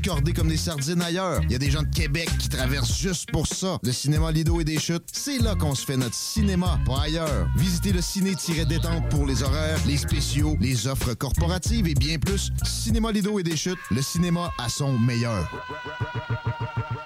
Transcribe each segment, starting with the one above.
cordés comme des sardines ailleurs. Il y a des gens de Québec qui traversent juste pour ça. Le cinéma Lido et des chutes, c'est là qu'on se fait notre cinéma, pas ailleurs. Visitez le ciné-détente pour les horaires, les spéciaux, les offres corporatives et bien plus. Cinéma Lido et des chutes, le cinéma à son meilleur.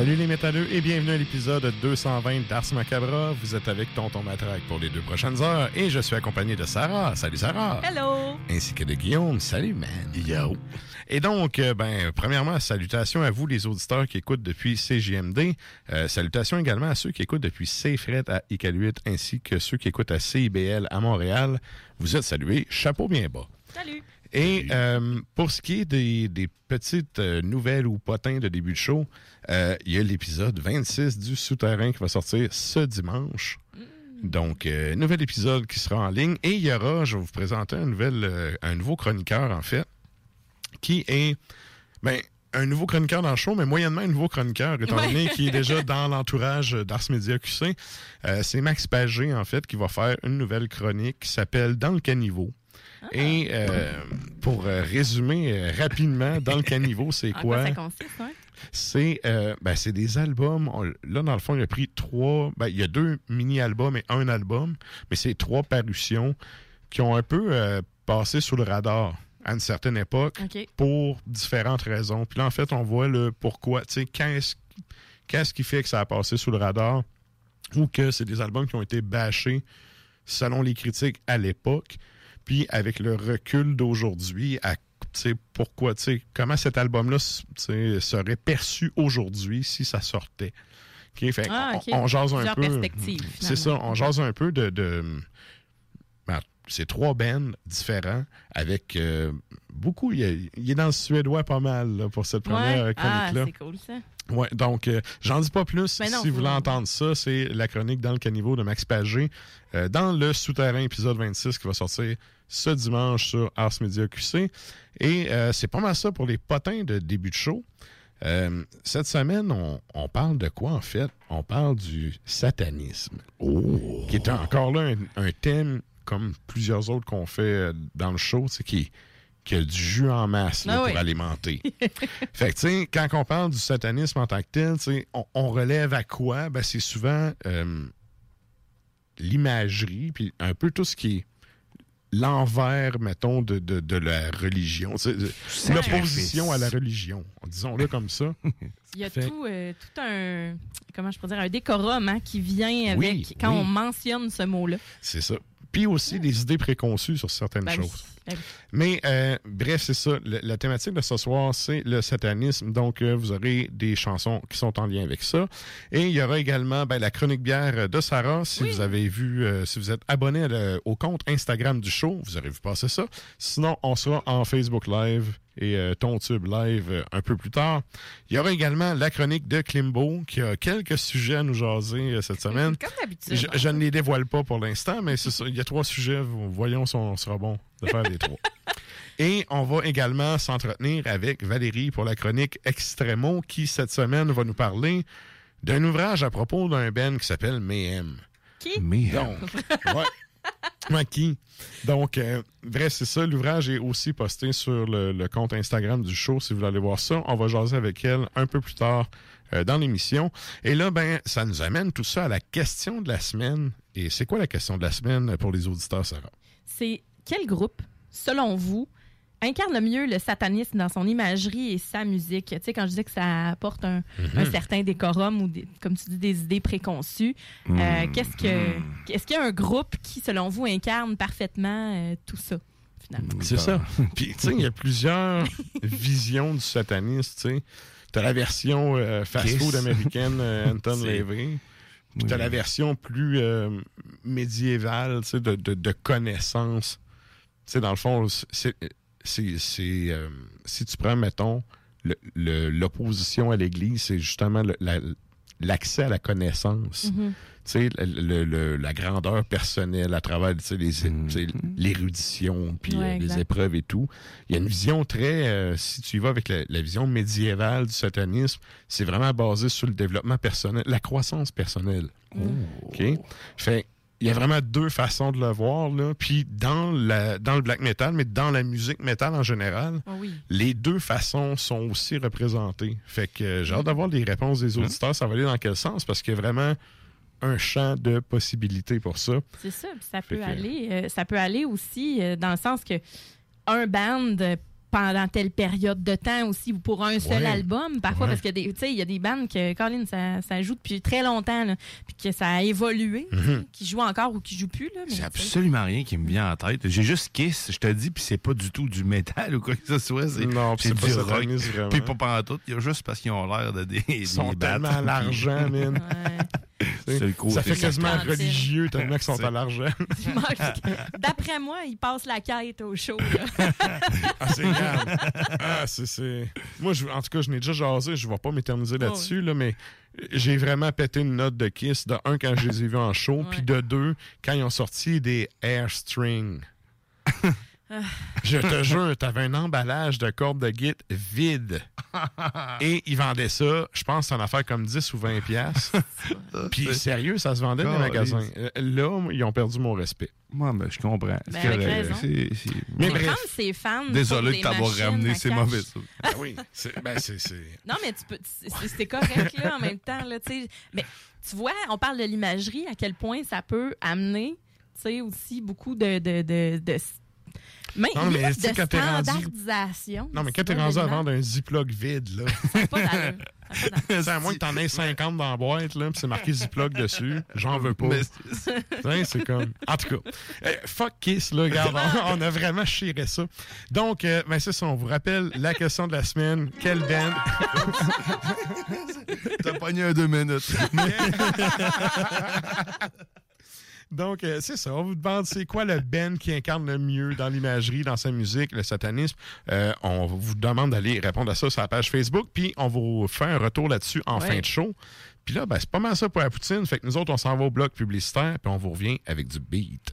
Salut les métalleux et bienvenue à l'épisode 220 d'Ars Macabra. Vous êtes avec Tonton Matraque pour les deux prochaines heures et je suis accompagné de Sarah. Salut Sarah. Hello. Ainsi que de Guillaume. Salut man. Yo. Et donc, euh, ben, premièrement, salutations à vous les auditeurs qui écoutent depuis CJMD. Euh, salutations également à ceux qui écoutent depuis CFRET à Iqaluit ainsi que ceux qui écoutent à CIBL à Montréal. Vous êtes salués. Chapeau bien bas. Salut. Et euh, pour ce qui est des, des petites euh, nouvelles ou potins de début de show, euh, il y a l'épisode 26 du Souterrain qui va sortir ce dimanche. Donc, euh, nouvel épisode qui sera en ligne. Et il y aura, je vais vous présenter un, nouvel, un nouveau chroniqueur, en fait, qui est ben, un nouveau chroniqueur dans le show, mais moyennement un nouveau chroniqueur, étant donné qu'il est déjà dans l'entourage d'Ars Media QC. Euh, C'est Max Pagé, en fait, qui va faire une nouvelle chronique qui s'appelle Dans le caniveau. Et euh, pour euh, résumer euh, rapidement, dans le caniveau, c'est En quoi? ça consiste, ouais? C'est euh, ben, c'est des albums. On- là, dans le fond, il a pris trois. Ben, il y a deux mini-albums et un album, mais c'est trois parutions qui ont un peu euh, passé sous le radar à une certaine époque pour différentes raisons. Puis là, en fait, on voit le pourquoi. Tu sais, qu'est-ce qu'est-ce qui fait que ça a passé sous le radar ou que c'est des albums qui ont été bâchés selon les critiques à l'époque? Puis avec le recul d'aujourd'hui, à pourquoi, comment cet album-là serait perçu aujourd'hui si ça sortait. Fait Ah, on- jase un peu. C'est ça, on jase un peu de. de c'est trois bands différents avec euh, beaucoup. Il, est- il est dans le suédois pas mal là, pour cette première Ouais. Ah, chronique-là. c'est cool, ça. Ouais, donc, euh, j'en dis pas plus. Non, si vous voulez entendre ça, c'est la chronique dans le caniveau de Max Pagé euh, dans le Souterrain épisode 26 qui va sortir ce dimanche sur Ars Media QC. Et euh, c'est pas mal ça pour les potins de début de show. Euh, cette semaine, on, on parle de quoi en fait? On parle du satanisme. Qui est encore là un, un thème comme plusieurs autres qu'on fait euh, dans le show, c'est qui, qui a du jus en masse là, Ah pour alimenter. Fait que, tu sais, quand on parle du satanisme en tant que tel, tu sais, on, on relève à quoi? Ben, c'est souvent euh, l'imagerie, puis un peu tout ce qui est l'envers, mettons, de, de, de la religion. L'opposition à la religion. Disons-le comme ça. Il y a Fait- tout, euh, tout un, comment je pourrais dire, un décorum hein, qui vient avec Oui, quand oui. on mentionne ce mot-là. C'est ça. Puis aussi des idées préconçues sur certaines Ben choses. Ben oui. Mais euh, bref, c'est ça. Le- la thématique de ce soir, c'est le satanisme. Donc, euh, vous aurez des chansons qui sont en lien avec ça. Et il y aura également ben, la chronique bière de Sarah. Si vous avez vu, euh, si vous êtes abonné le- au compte Instagram du show, vous aurez vu passer ça. Sinon, on sera en Facebook Live et euh, ton tube live euh, un peu plus tard. Il y aura également la chronique de Klimbo qui a quelques sujets à nous jaser euh, cette semaine. Comme d'habitude. Je, je ne les dévoile pas pour l'instant, mais c'est ça. Il y a trois sujets. Voyons si on sera bon de faire les trois. Et on va également s'entretenir avec Valérie pour la chronique Extremo qui, cette semaine, va nous parler d'un ouvrage à propos d'un band qui s'appelle Mayhem. Qui? Donc, ouais. Ouais, qui? Donc, euh, bref, c'est ça. L'ouvrage est aussi posté sur le, le compte Instagram du show. Si vous voulez aller voir ça, on va jaser avec elle un peu plus tard euh, dans l'émission. Et là, ben, ça nous amène tout ça à la question de la semaine. Et c'est quoi la question de la semaine pour les auditeurs, Sarah? C'est quel groupe, selon vous, incarne le mieux le satanisme dans son imagerie et sa musique? Tu sais, quand je disais que ça apporte un, un certain décorum ou, des- comme tu dis, des idées préconçues, euh, qu'est-ce que, est-ce qu'il y a un groupe qui, selon vous, incarne parfaitement euh, tout ça, finalement? C'est ça. Puis, tu sais, il y a plusieurs visions du satanisme, tu sais. T'as la version euh, fast-food américaine, euh, Anton Lavery. Puis t'as la version plus euh, médiévale, tu sais, de, de, de connaissance. Tu sais, dans le fond, c'est... c'est- c'est, euh, si tu prends, mettons, le- le- l'opposition à l'Église, c'est justement le- la- l'accès à la connaissance. Mhm. Tu sais, le- le- le- la grandeur personnelle à travers tu sais, les- tu sais, l'érudition, puis Ouais, euh, les épreuves et tout. Il y a une vision très, euh, si tu y vas avec la, la vision médiévale du satanisme, c'est vraiment basé sur le développement personnel, la croissance personnelle. OK? Fait il y a vraiment deux façons de le voir, là. Puis dans, la, dans le black metal, mais dans la musique metal en général, Ah oui. les deux façons sont aussi représentées. Fait que euh, j'ai hâte d'avoir les réponses des auditeurs. Ça va aller dans quel sens? Parce qu'il y a vraiment un champ de possibilités pour ça. C'est ça. Ça Fait peut que- aller. euh, ça peut aller aussi euh, dans le sens que un band pendant telle période de temps aussi ou pour un seul Ouais. album parfois Ouais. parce qu'il y a des tu sais il y a des bandes que Colin ça, ça joue depuis très longtemps là, puis que ça a évolué sais, qui jouent encore ou qui jouent plus là J'ai absolument rien qui me vient en tête. J'ai juste Kiss, je te dis, puis c'est pas du tout du métal ou quoi que ce soit. C'est Non, puis c'est c'est pas du rock. Puis pas pendant tout. Il y a juste parce qu'ils ont l'air de des. Ils sont des tellement à l'argent, man. Ouais. C'est le côté. Ça fait quasiment religieux tellement qu'ils sont à l'argent. D'après moi, ils passent la quête au show. là. Ah, c'est grave. Ah, c'est, c'est- Moi, je, en tout cas, je n'ai déjà jasé, je ne vais pas m'éterniser Oh, là-dessus, là, mais j'ai vraiment pété une note de Kiss, de un, quand je les ai vus en show, puis de deux, quand ils ont sorti des Airstrings. Ah. je te jure, t'avais un emballage de cordes de git vide. Et ils vendaient ça, je pense, c'est en affaire comme 10 ou 20 piastres. Puis sérieux, ça se vendait dans les magasins. Euh, Là, ils ont perdu mon respect. Moi, ben, je comprends. Ben, avec raison. C'est- c'est- Mais C'est bref. prendre ses fans. Désolé de t'avoir ramené ces mauvais. Ben oui, c'est, ben c'est, c'est- Non, mais tu peux, c'est c'est correct là, en même temps. Là, mais tu vois, on parle de l'imagerie, à quel point ça peut amener tu sais, aussi beaucoup de. de, de, de mais Non, mais de quand t'es rendu- standardisation. Non, mais quand t'es rendu à vendre un Ziploc vide, là, pas c'est à moins que t'en aies 50 dans la boîte, là, puis c'est marqué Ziploc dessus, j'en veux pas. Mais Hein, c'est comme. En tout cas, euh, fuck Kiss, là, regarde, on, on a vraiment chiré ça. Donc, euh, ben, c'est ça, on vous rappelle la question de la semaine. Quelle band. T'as pogné un deux minutes. Donc, euh, c'est ça. On vous demande c'est quoi le band qui incarne le mieux dans l'imagerie, dans sa musique, le satanisme? Euh, on vous demande d'aller répondre à ça sur la page Facebook, puis on vous fait un retour là-dessus en Ouais. fin de show. Puis là, ben, c'est pas mal ça pour la poutine. Fait que nous autres, on s'en va au bloc publicitaire, puis on vous revient avec du beat.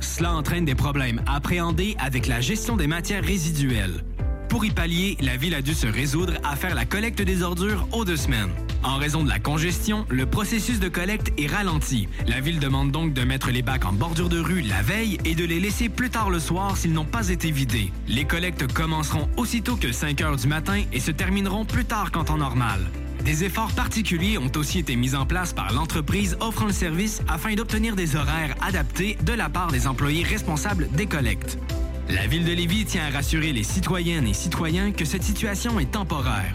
Cela entraîne des problèmes appréhendés avec la gestion des matières résiduelles. Pour y pallier, la ville a dû se résoudre à faire la collecte des ordures aux deux semaines. En raison de la congestion, le processus de collecte est ralenti. La ville demande donc de mettre les bacs en bordure de rue la veille et de les laisser plus tard le soir s'ils n'ont pas été vidés. Les collectes commenceront aussitôt que 5 heures du matin et se termineront plus tard qu'en temps normal. Des efforts particuliers ont aussi été mis en place par l'entreprise offrant le service afin d'obtenir des horaires adaptés de la part des employés responsables des collectes. La ville de Lévis tient à rassurer les citoyennes et citoyens que cette situation est temporaire.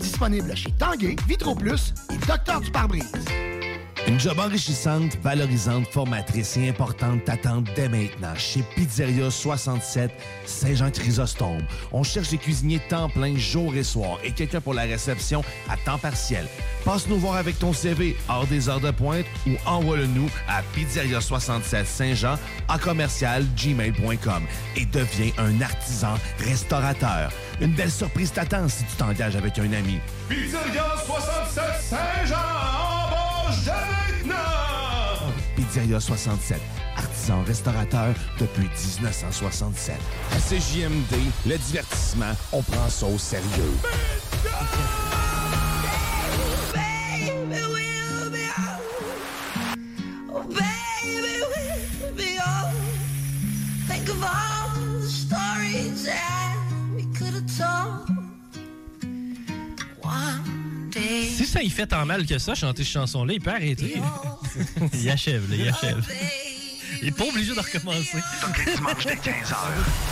disponible chez Tanguay, Vitro Plus et Docteur du pare-brise. Une job enrichissante, valorisante, formatrice et importante t'attend dès maintenant chez Pizzeria 67 Saint-Jean-Chrysostome. On cherche des cuisiniers temps plein jour et soir et quelqu'un pour la réception à temps partiel. Passe nous voir avec ton CV hors des heures de pointe ou envoie-le nous à Pizzeria 67 Saint-Jean à commercial gmail.com et deviens un artisan restaurateur. Une belle surprise t'attend si tu t'engages avec un ami. Pizzeria 67 Saint-Jean, embauche dès maintenant! Pizzeria 67, artisan restaurateur depuis 1967. À CJMD, le divertissement, on prend ça au sérieux. Ça y fait tant mal que ça, chanter cette chanson-là, il peut arrêter. il achève, là, il achève. Il est pas obligé de recommencer. Tous les dimanches dès 15h,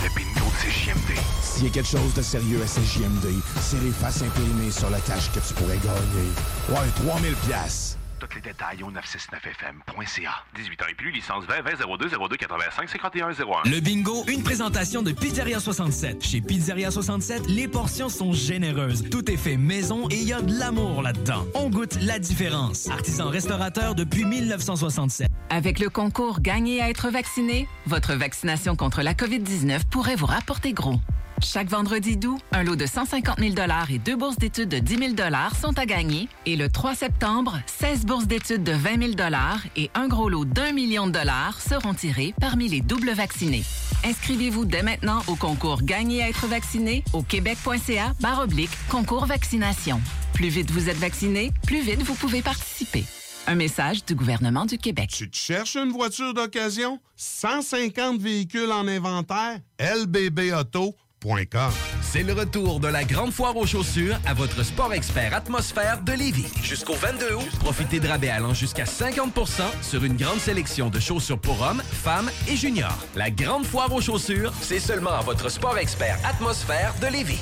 le bingo de CJMD. S'il y a quelque chose de sérieux à CJMD, c'est les faces imprimées sur la cache que tu pourrais gagner. Ouais, 3000 pièces. Tous les détails au 969fm.ca. 18 ans et plus, licence 20 20 02 02 85 51 01. Le bingo, une présentation de Pizzeria 67. Chez Pizzeria 67, les portions sont généreuses. Tout est fait maison et il y a de l'amour là-dedans. On goûte la différence. Artisan restaurateur depuis 1967. Avec le concours Gagner à être vacciné, votre vaccination contre la COVID-19 pourrait vous rapporter gros. Chaque vendredi doux, un lot de 150 000 et deux bourses d'études de 10 000 sont à gagner. Et le 3 septembre, 16 bourses d'études de 20 000 et un gros lot d'un million de dollars seront tirés parmi les doubles vaccinés. Inscrivez-vous dès maintenant au concours Gagner à être vacciné au québec.ca barre oblique concours vaccination. Plus vite vous êtes vacciné, plus vite vous pouvez participer. Un message du gouvernement du Québec. Tu te cherches une voiture d'occasion? 150 véhicules en inventaire? lbbauto.com C'est le retour de la grande foire aux chaussures à votre sport expert atmosphère de Lévis. Jusqu'au 22 août, profitez de rabais allant jusqu'à 50% sur une grande sélection de chaussures pour hommes, femmes et juniors. La grande foire aux chaussures, c'est seulement à votre sport expert atmosphère de Lévis.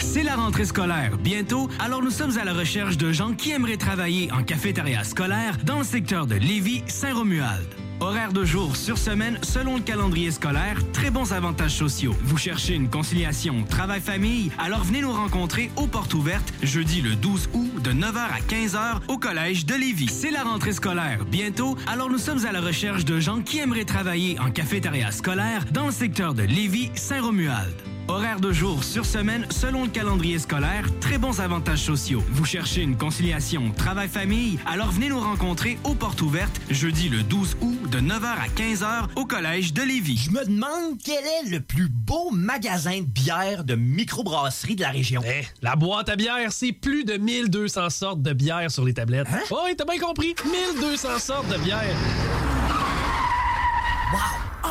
C'est la rentrée scolaire bientôt, alors nous sommes à la recherche de gens qui aimeraient travailler en cafétéria scolaire dans le secteur de Lévis-Saint-Romuald. Horaire de jour sur semaine selon le calendrier scolaire, très bons avantages sociaux. Vous cherchez une conciliation travail-famille? Alors venez nous rencontrer aux portes ouvertes jeudi le 12 août de 9h à 15h au collège de Lévis. C'est la rentrée scolaire bientôt, alors nous sommes à la recherche de gens qui aimeraient travailler en cafétéria scolaire dans le secteur de Lévis-Saint-Romuald. Horaire de jour sur semaine selon le calendrier scolaire, très bons avantages sociaux. Vous cherchez une conciliation travail-famille? Alors venez nous rencontrer aux portes ouvertes jeudi le 12 août de 9h à 15h au collège de Lévis. Je me demande quel est le plus beau magasin de bière de microbrasserie de la région. Eh, la boîte à bière, c'est plus de 1200 sortes de bière sur les tablettes. Hein? Oh, oui, t'as bien compris. 1200 sortes de bière.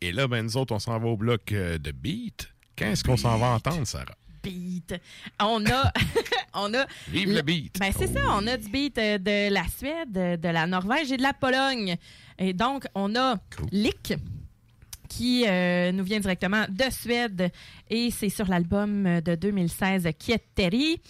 Et là, ben, nous autres, on s'en va au bloc euh, de beat. Qu'est-ce qu'on s'en va entendre, Sarah? beat. On a. on a Vive le beat. Ben, c'est ça, on a du beat euh, de la Suède, de la Norvège et de la Pologne. Et donc, on a Lick qui euh, nous vient directement de Suède et c'est sur l'album de 2016 Kietteri.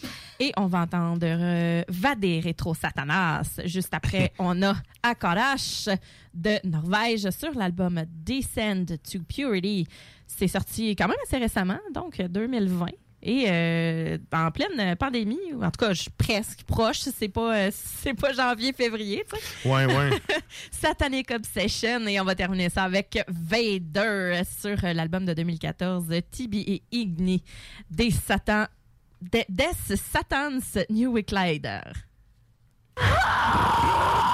Et on va entendre euh, Vader Retro Satanas. Juste après, on a Akarash de Norvège sur l'album Descend to Purity. C'est sorti quand même assez récemment, donc 2020. Et euh, en pleine pandémie, ou en tout cas, je suis presque proche, c'est pas, euh, c'est pas janvier, février, tu sais. Ouais, ouais. Satanic Obsession. Et on va terminer ça avec Vader sur l'album de 2014, Tibi et Igni, des Satan, des, Satans New Week Lider. Sparta,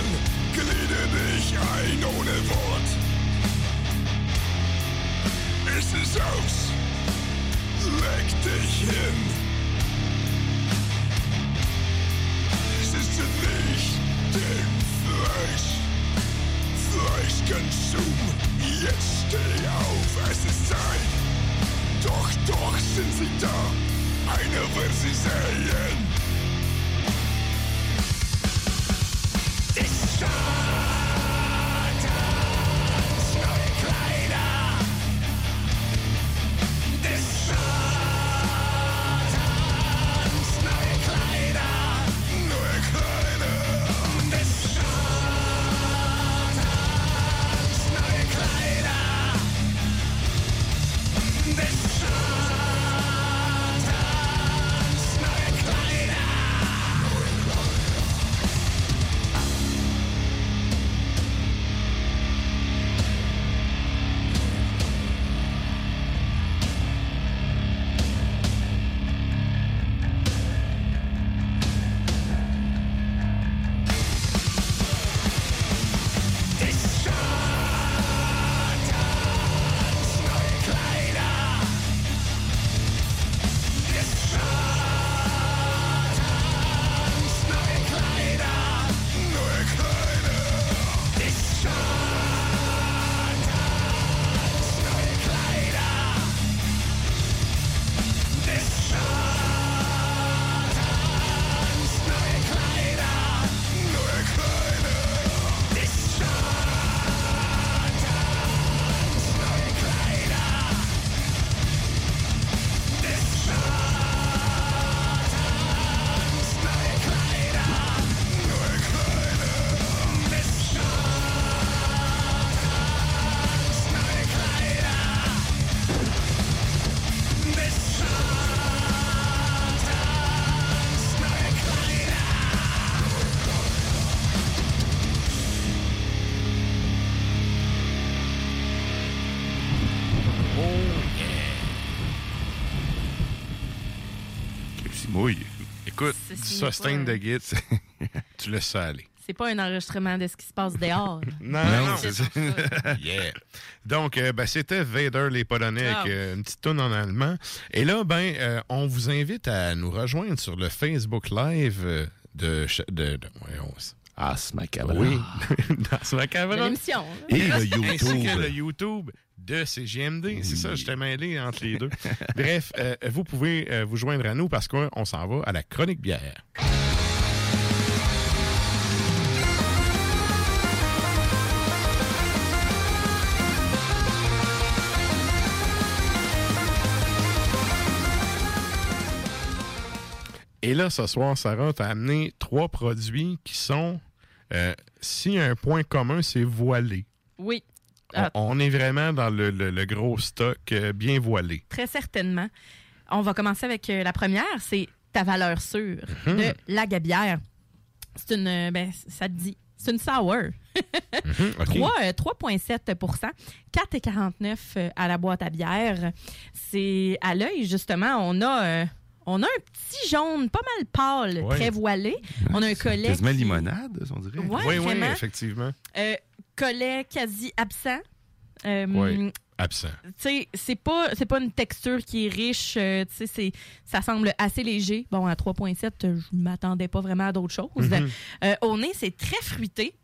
an, gliede dich ein ohne Wort. Es ist aus, leg dich hin. Ist nicht dem Fleisch, Fleischkonsum. Jetzt steh auf, es ist Zeit. Doch, doch sind sie da, einer wird sie sehen. Des sustain de git, tu laisses ça aller. C'est pas un enregistrement de ce qui se passe dehors. Non, non, non. C'est ça. yeah. Donc, euh, ben, c'était Vader les Polonais Ah. avec euh, une petite tourne en allemand. Et là, ben, euh, on vous invite à nous rejoindre sur le Facebook Live de... de, de. Oui, dans Macabra. De l'émission. Et le YouTube. Ainsi que le YouTube de CGMD. C'est ça, je t'ai mêlé entre les deux. Bref, euh, vous pouvez euh, vous joindre à nous parce qu'on s'en va à la chronique bière. Et là, ce soir, Sarah, t'as amené trois produits qui sont, euh, si un point commun, c'est voilé. Oui. On, Ah, on est vraiment dans le, le- le gros stock euh, bien voilé. très certainement. On va commencer avec euh, la première, c'est ta valeur sûre Mhm. de la gabière. C'est une, euh, ben, ça te dit, c'est une sour. OK. 3, euh, 3,7% 4,49 euh, à la boîte à bière. C'est à l'œil, justement, on a, euh, on a un petit jaune pas mal pâle, Ouais. très voilé. On a un collet. Quasiment qui- limonade, on dirait. Ouais, oui, oui, effectivement. Euh, collet quasi absent. Euh, Oui, absent. tu sais, c'est pas pas une texture qui est riche, euh, tu sais, c'est ça semble assez léger. Bon, à 3.7, euh, je m'attendais pas vraiment à d'autres choses. Mhm. Euh, au nez, c'est très fruité.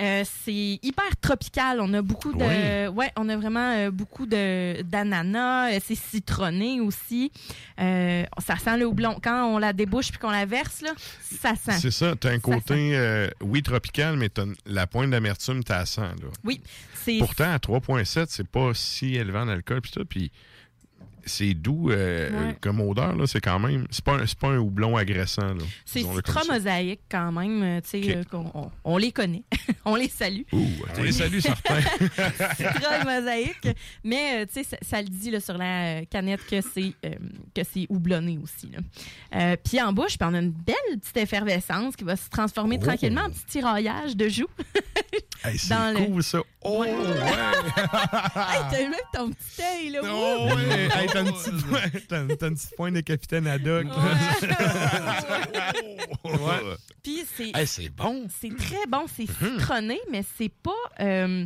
Euh, c'est hyper tropical. On a beaucoup de, ouais, on a vraiment euh, beaucoup de d'ananas. Euh, C'est citronné aussi. Ça sent le houblon. Quand on la débouche puis qu'on la verse là, ça sent. C'est ça, t'as un côté, oui, tropical, mais t'as la pointe d'amertume, t'as sent, là. Oui, c'est Pourtant, à 3,7, c'est pas si élevé en alcool, puis tout, puis c'est doux euh, Ouais. comme odeur, là, c'est quand même, c'est pas, un- c'est pas un houblon agressant, là. C'est citra mosaïque quand même, euh, tu sais, Ok. euh, on, on les connaît, on les salue. on les salue, certains. citra mosaïque, mais euh, tu sais, ça, ça le dit là, sur la canette que c'est euh, que c'est houblonné aussi. là. Puis en bouche, on a une belle petite effervescence qui va se transformer Oh. tranquillement en petit tiraillage de joues. Hey, c'est Dans le- cool, ça. Oh, ouais! hey, t'as même ton petit œil, là? Oh, Ouh! ouais! Hey, t'as une petite pointe- de capitaine Haddock. Ouais. Puis c'est Hey, c'est bon. c'est très bon, c'est Mhm. citronné, mais c'est pas... euh,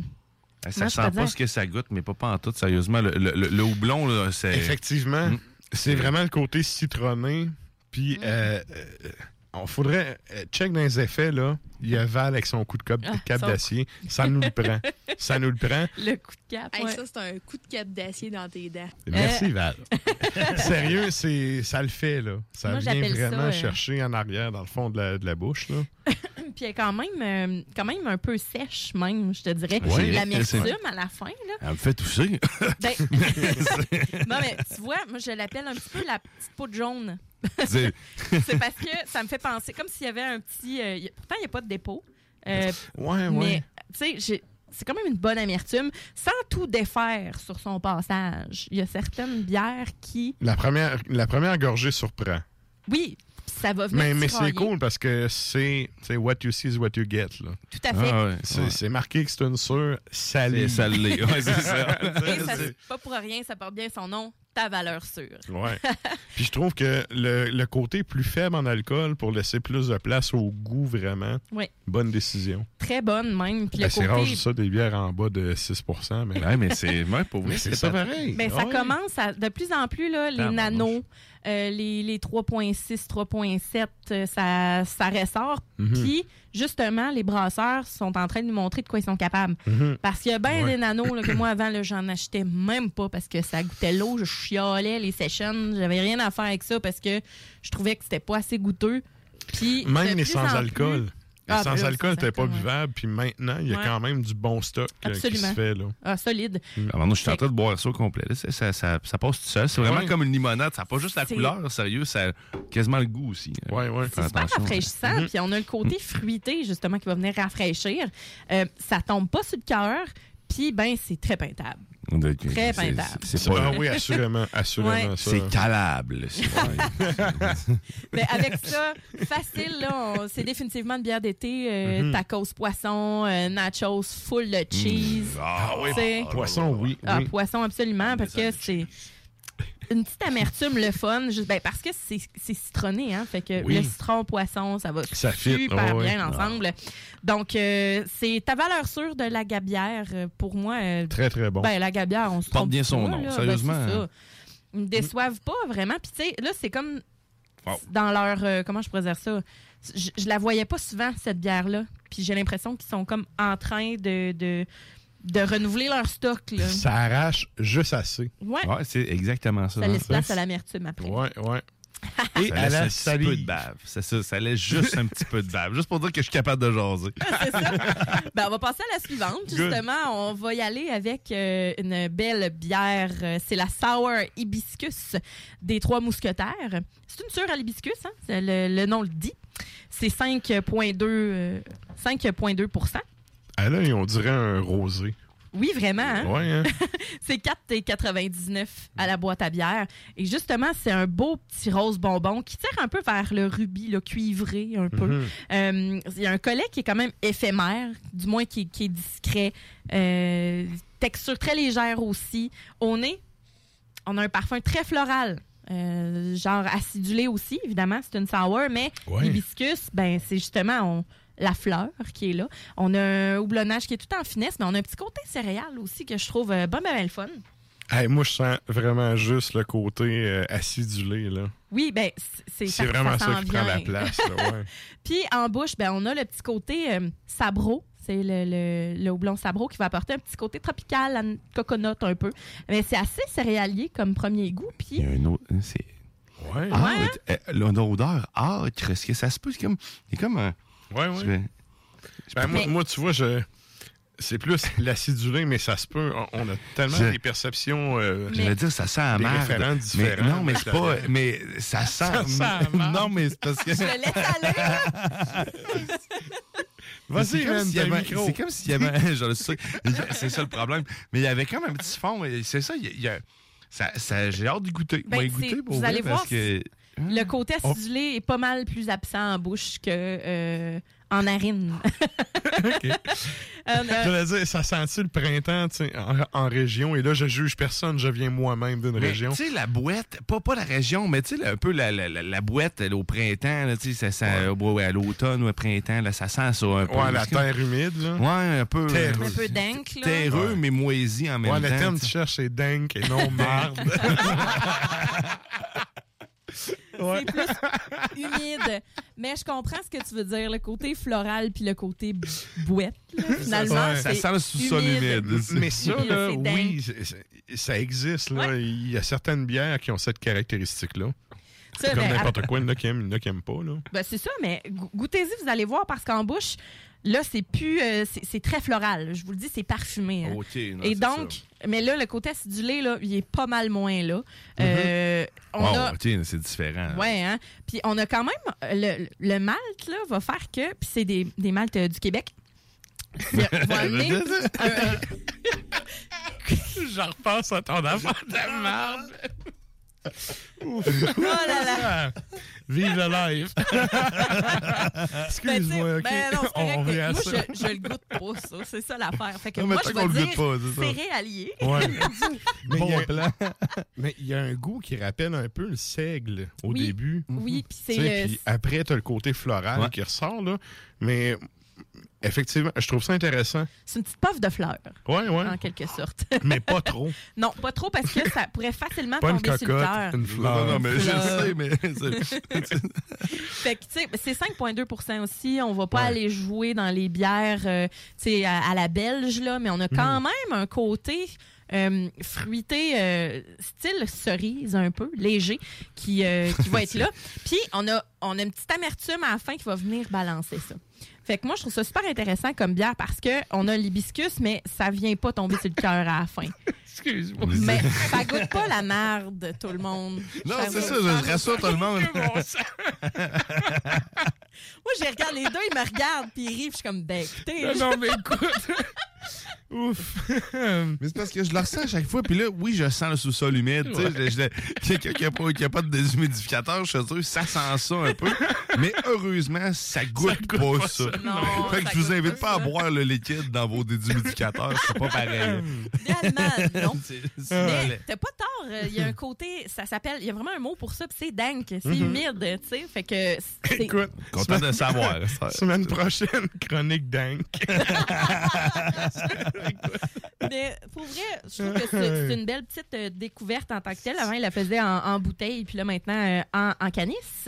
Ça sent pas dire? ce que ça goûte, mais pas, pas en tout, sérieusement. Le, le- le- le houblon, là, c'est. Effectivement. Mm. C'est vraiment le côté citronné. Puis, euh, euh, on faudrait. euh, check dans les effets, là. Il y a Val avec son coup de cap, Ah, cap d'acier. Ça nous le prend. Ça nous le prend. Le coup de cap. Hey, ouais. Ça, c'est un coup de cap d'acier dans tes dents. Merci, Euh. Val. Sérieux, c'est, ça le fait, là. Ça Moi, vient ça, vraiment euh, chercher en arrière, dans le fond de la, de la bouche, là. Puis elle est quand même, euh, quand même un peu sèche, même, je te dirais. Ouais, L'amertume c'est- à la fin, là. Elle me fait tousser. Ben, non, mais tu vois, moi, je l'appelle un petit peu la petite peau de jaune. C'est- parce que ça me fait penser comme s'il y avait un petit. euh, y- pourtant, il n'y a pas de dépôt. Euh, Ouais, ouais. Mais, tu sais, j'ai- c'est quand même une bonne amertume, sans tout défaire sur son passage. Il y a certaines bières qui. La première, la première gorgée surprend. Oui, ça va venir. Mais, mais c'est cool parce que c'est c'est what you see is what you get. Là. Tout à fait. Ah ouais, C'est ouais. marqué que c'est une sûre salée. C'est salé. Ouais, c'est ça. Et ça, c'est pas pour rien, ça porte bien son nom, ta valeur sûre. Ouais. Puis je trouve que le, le côté plus faible en alcool pour laisser plus de place au goût, vraiment, Oui, bonne décision. très bonne même. Puis Ben, c'est rare côté. juste ça, des bières en bas de 6 mais, Ouais, mais c'est. Ouais, pour mais c'est ça pareil. Ben, ça Ouais. commence à, de plus en plus, là, les nanos, euh, les, les 3.6, 3.7, euh, ça, ça ressort. Mhm. Puis, justement, les brasseurs sont en train de nous montrer de quoi ils sont capables. Mhm. Parce qu'il y a bien Ouais. des nanos là, que moi, avant, j'en achetais même pas parce que ça goûtait l'eau. Je chialais les sessions. J'avais rien à faire avec ça parce que je trouvais que c'était pas assez goûteux. Puis, Même les plus- Les Ah, ben là, sans-alcool n'étaient pas ouais. buvables, puis maintenant, il y a Ouais. quand même du bon stock euh, qui Absolument. se fait. Là. Ah, solide. Alors, moi, je suis en train de boire ça au complet. Ça, ça, ça, ça passe tout seul. C'est vraiment Ouais. comme une limonade. Ça n'a pas juste la couleur, sérieux. Ça a quasiment le goût aussi. Ouais, ouais. C'est super rafraîchissant. Mhm. Puis on a le côté fruité, justement, qui va venir rafraîchir. Euh, ça tombe pas sur le cœur. Puis, ben, c'est très peintable. Très peintable. C'est c'est Ah pas. oui, assurément, assurément Ouais. ça. C'est calable. Mais avec ça, facile, là, on- c'est définitivement une bière d'été. euh, Mhm. Tacos poisson, euh, nachos full de cheese. Ah oui, poisson, oui. Ah, oui. poisson, absolument, parce que c'est une petite amertume, le fun, juste, ben, parce que c'est citronné, hein, fait que Oui. le citron, poisson, ça va Ça super bien ensemble. Donc, euh, c'est ta valeur sûre de la gabière, euh, pour moi. euh, Très, très bon. Ben, la gabière, on se Porte bien son nom, là. Ben, sérieusement, ça. hein. Ils me déçoivent pas vraiment. Puis, tu sais, là, c'est comme Wow. dans leur. euh, comment je pourrais dire ça? Je, je la voyais pas souvent, cette bière-là. Puis, j'ai l'impression qu'ils sont comme en train de, de, de renouveler leur stock. Là. Ça arrache juste assez. Ouais. Ouais, c'est exactement ça. Ça laisse place à l'amertume après. Ouais, ouais. Et Ça à laisse la un petit peu de bave. C'est ça, ça laisse juste un petit peu de bave. Juste pour dire que je suis capable de jaser. C'est ça. Ben, on va passer à la suivante, justement. On va y aller avec euh, une belle bière. Euh, C'est la Sour Hibiscus des Trois Mousquetaires. C'est une sûre à l'hibiscus, hein? Le, le nom le dit. C'est 5,2 euh, 5,2 Ah là, on dirait un rosé. Oui, vraiment. hein? Ouais, hein? c'est 4,99 à la boîte à bière. Et justement, c'est un beau petit rose bonbon qui tire un peu vers le rubis, le cuivré un peu. Mhm. Euh, Il y a un collet qui est quand même éphémère, du moins qui, qui est discret. Euh, texture très légère aussi. Au nez, on a un parfum très floral. euh, genre acidulé aussi, évidemment, c'est une sour, mais Ouais. l'hibiscus, ben, c'est justement on- la fleur qui est là. On a un houblonnage qui est tout en finesse, mais on a un petit côté céréal aussi que je trouve euh, bon, ben, ben, le fun. Hey, moi, je sens vraiment juste le côté euh, acidulé. là. Oui, ben, c'est C'est vraiment ça, qui prend la place. là, ouais. Puis en bouche, ben, on a le petit côté euh, sabro. C'est le, le, le houblon sabro qui va apporter un petit côté tropical, à n- coconut un peu. Mais c'est assez céréalier comme premier goût. Puis Il y a un autre. C'est. Ouais. Ah, Ouais, euh, l'odeur âcre. Est-ce que ça se peut? C'est comme. Il est comme un. Ouais, ouais. Ben, moi, moi, tu vois, je... c'est plus l'acidulé, mais ça se peut. On, a tellement Je- des perceptions. euh, J'allais dire, ça sent à merde. Mais, non, mais c'est pas. Mais ça sent. Ça sent à merde. non, mais c'est parce que. je le laisse aller. Vas-y, c'est comme s'il y avait-. C'est comme s'il y avait. je le sais. C'est ça le problème. Mais il y avait comme un petit fond. C'est ça. il y a- il y a- ça, ça- J'ai hâte d'y goûter. Ben, Moi, y c'est- goûter pour vous vrai, allez parce voir, que. Le côté Oh. acidulé est pas mal plus absent en bouche que euh, en narine. Euh, euh, J'allais dire, ça sent-tu le printemps tu sais, en, en région? Et là, je juge personne, je viens moi-même d'une région. Tu sais, la boîte, pas, pas la région, mais tu sais, un peu la, la, la, la boîte là, au printemps, là, tu sais, ça sent, ouais, à l'automne ou au printemps, là, ça sent ça un peu. Ouais, la terre humide, là. Ouais, un peu. Terreux. un peu dingue, là. Terreux, Ouais. mais moisi en même Ouais, temps. le terme que tu cherches, c'est dingue et non marde. Ouais. C'est plus humide. Mais je comprends ce que tu veux dire, le côté floral puis le côté bouette, là, finalement. Ça c'est sent le sous-sol humide. Mais ça, Humide, là, c'est dingue. oui, c'est- c'est- ça existe. Là. Il y a certaines bières qui ont cette caractéristique-là. Ça, Comme n'importe quoi, il y en a qui aiment, il y en a qui n'aiment pas. Là. Ben, c'est ça, mais go- goûtez-y, vous allez voir, parce qu'en bouche, là, c'est plus. euh, c'est très floral. Je vous le dis, c'est parfumé. hein. Non, Et donc, ça. mais là, le côté acidulé, là, il est pas mal moins là. Euh, on Wow, a. OK, c'est différent. Ouais, hein. Puis on a quand même euh, le, le malt là va faire que puis c'est des, des maltes euh, du Québec. qui va amener un- Je repasse à ton affaire de merde. Oh là là. Vive le live. Excuse-moi, Ben, OK? tu sais, ben On correct, revient mais à moi, ça. je, je le goûte pas, ça. C'est ça l'affaire. Fait que Non, mais moi, je qu'on vais le dire goûte pas, c'est. Ouais. mais, il y a, plan. mais il y a un goût qui rappelle un peu le seigle au Oui. début. Oui, puis c'est. euh, puis après, tu as le côté floral Ouais. qui ressort. Là. Mais effectivement, je trouve ça intéressant. c'est une petite puff de fleurs, Ouais, ouais. en quelque sorte. Mais pas trop. non, pas trop parce que ça pourrait facilement Pas une tomber sur le cocotte, cœur. une Non, fleur. non, mais je sais, mais. c'est- Fait que, tu sais, c'est 5,2% aussi. On va pas Ouais. aller jouer dans les bières, euh, tu sais, à, à la belge, là, mais on a quand même un côté euh, fruité, euh, style cerise, un peu, léger, qui, euh, qui va être là. Puis, on a, on a une petite amertume à la fin qui va venir balancer ça. Fait que moi, je trouve ça super intéressant comme bière parce que on a l'hibiscus, mais ça vient pas tomber sur le cœur à la fin. Excuse-moi. Mais ça goûte pas la merde, tout le monde. Non, c'est ça, je rassure tout le monde. Moi, je regarde les deux, ils me regardent, puis ils rient, puis je suis comme, ben, écoutez. Non, non, mais écoute. Ouf. Mais c'est parce que je le ressens à chaque fois. Puis là, oui, je sens le sous-sol humide. tu sais, je- je- Quelqu'un qui n'a pas, qui a pas de déshumidificateur, je suis sûr, ça sent ça un peu. Mais heureusement, ça goûte, pas, ça. Non, fait que ça je vous invite pas pas à boire le liquide dans vos déshumidificateurs. C'est pas pareil. Non? Mais t'as pas tort, euh, il y a un côté, ça s'appelle, il y a vraiment un mot pour ça, puis c'est dank, c'est Mhm. humide, tu sais, fait que c'est... Écoute, Content de savoir. semaine prochaine, chronique dingue. Mais pour vrai, je trouve que c'est une belle petite euh, découverte en tant que telle. Avant, il la faisait en, en bouteille, puis là, maintenant, euh, en, en canisse.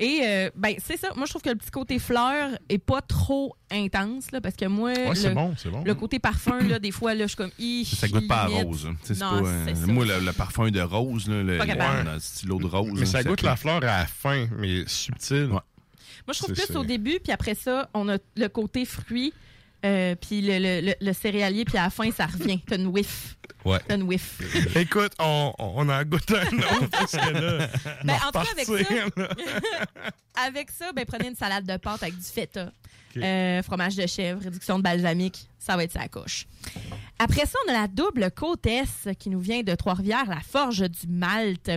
Et, euh, ben, c'est ça. Moi, je trouve que le petit côté fleur est pas trop intense, là, parce que moi, Ouais, c'est le, bon, c'est bon. le côté parfum, là, des fois, là, je suis comme... Ça goûte pas à rose. hein. Non, pas, euh, moi, le, le parfum de rose, là, le, stylo de rose. Mais là, ça goûte la fleur à la fin, mais subtil. Moi, je trouve plus au début, puis après ça, on a le côté fruit Euh, puis le, le- le- le céréalier, puis à la fin, ça revient. T'as une whiff. Ouais. T'as une whiff. Écoute, on, on en goûte un autre parce que là, Ben, on en tout cas, avec ça, avec ça, ben, prenez une salade de pâte avec du feta, euh, fromage de chèvre, réduction de balsamique. Ça va être sa couche. Après ça, on a la double côtesse qui nous vient de Trois-Rivières, la Forge du Malte.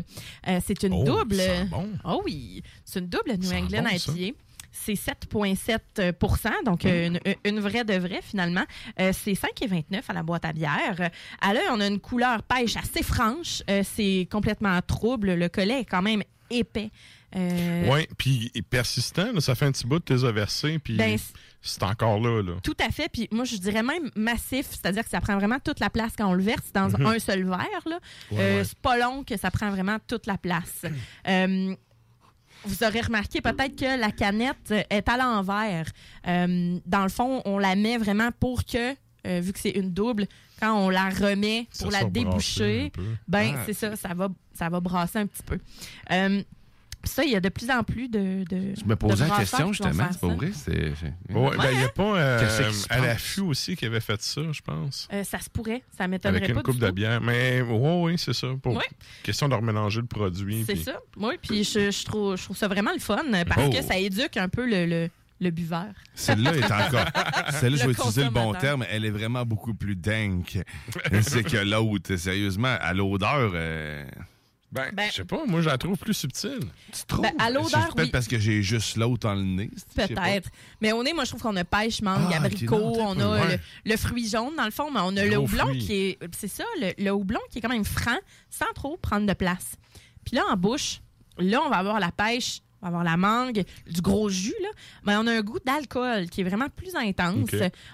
Euh, c'est une Oh, double. bon. Oh oui, c'est une double New England bon, ça. IPA. C'est 7,7% donc euh, une, une vraie de vraie finalement. Euh, c'est 5,29 à la boîte à bière. À l'œil, on a une couleur pêche assez franche. Euh, c'est complètement trouble. Le collet est quand même épais. Euh, Oui, puis persistant, là, ça fait un petit bout de tes versé, puis Ben, c'est encore là. là. Tout à fait. Puis moi, je dirais même massif, c'est-à-dire que ça prend vraiment toute la place quand on le verse dans Mhm. un seul verre. Là. Ouais, Euh, ouais. C'est pas long que ça prend vraiment toute la place. Euh, vous aurez remarqué peut-être que la canette est à l'envers. Euh, dans le fond, on la met vraiment pour que, euh, vu que c'est une double, quand on la remet Ça pour la déboucher, ben Ah, c'est ça, ça va, ça va brasser un petit peu. Euh, ça, il y a de plus en plus de. de Je me posais la question, justement. C'est pas ça. vrai? C'est. Ouais, ben, il n'y a pas euh, Qu'est-ce qui se à l'affût aussi qui avait fait ça, je pense. Euh, ça se pourrait, ça m'étonnerait Avec pas une coupe du de bière. Mais oui, oui, c'est ça. Pour Ouais. question de remélanger le produit. C'est ça. Oui, puis je, je trouve, je trouve ça vraiment le fun parce Oh. que ça éduque un peu le, le, le buveur. Celle-là est encore. Celle-là, je vais utiliser le bon terme, elle est vraiment beaucoup plus dingue. C'est que l'autre. Sérieusement, à l'odeur. euh, Ben, Ben- je sais pas, moi, je la trouve plus subtile. Tu trouves? Ben, à l'odeur, C'est Peut-être oui. parce que j'ai juste l'autre dans le nez. Peut-être. Mais au nez, moi, je trouve qu'on a pêche, mangue, Ah, abricot, non, on a le, le fruit jaune, dans le fond, mais on a le houblon fruit. qui est. C'est ça, le, le houblon qui est quand même franc, sans trop prendre de place. Puis là, en bouche, là, on va avoir la pêche, on va avoir la mangue, du gros jus, là. Mais on a un goût d'alcool qui est vraiment plus intense.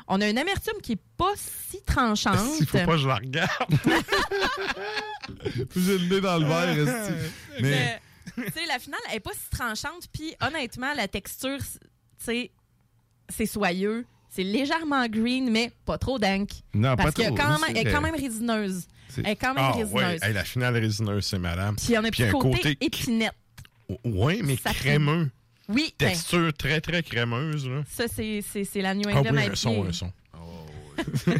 On a une amertume qui est pas si tranchante. Il faut pas que je la regarde. J'ai le nez dans le verre, esti. Mais. Mais, tu sais, la finale, elle est pas si tranchante. Puis, honnêtement, la texture, tu sais, c'est soyeux. C'est légèrement green, mais pas trop dank. Non, pas Parce trop. qu'elle est quand C'est même- elle est que- quand même résineuse. Elle est quand même Ah, résineuse. ouais. Hey, la finale résineuse, c'est madame. Puis, il y en a Puis un côté, côté- épinette. Oui, mais Ça fait- crémeux. Oui, ben, Texture très, très crémeuse. Là. ça, c'est c'est- c'est la New Ah England oui, un son, un son.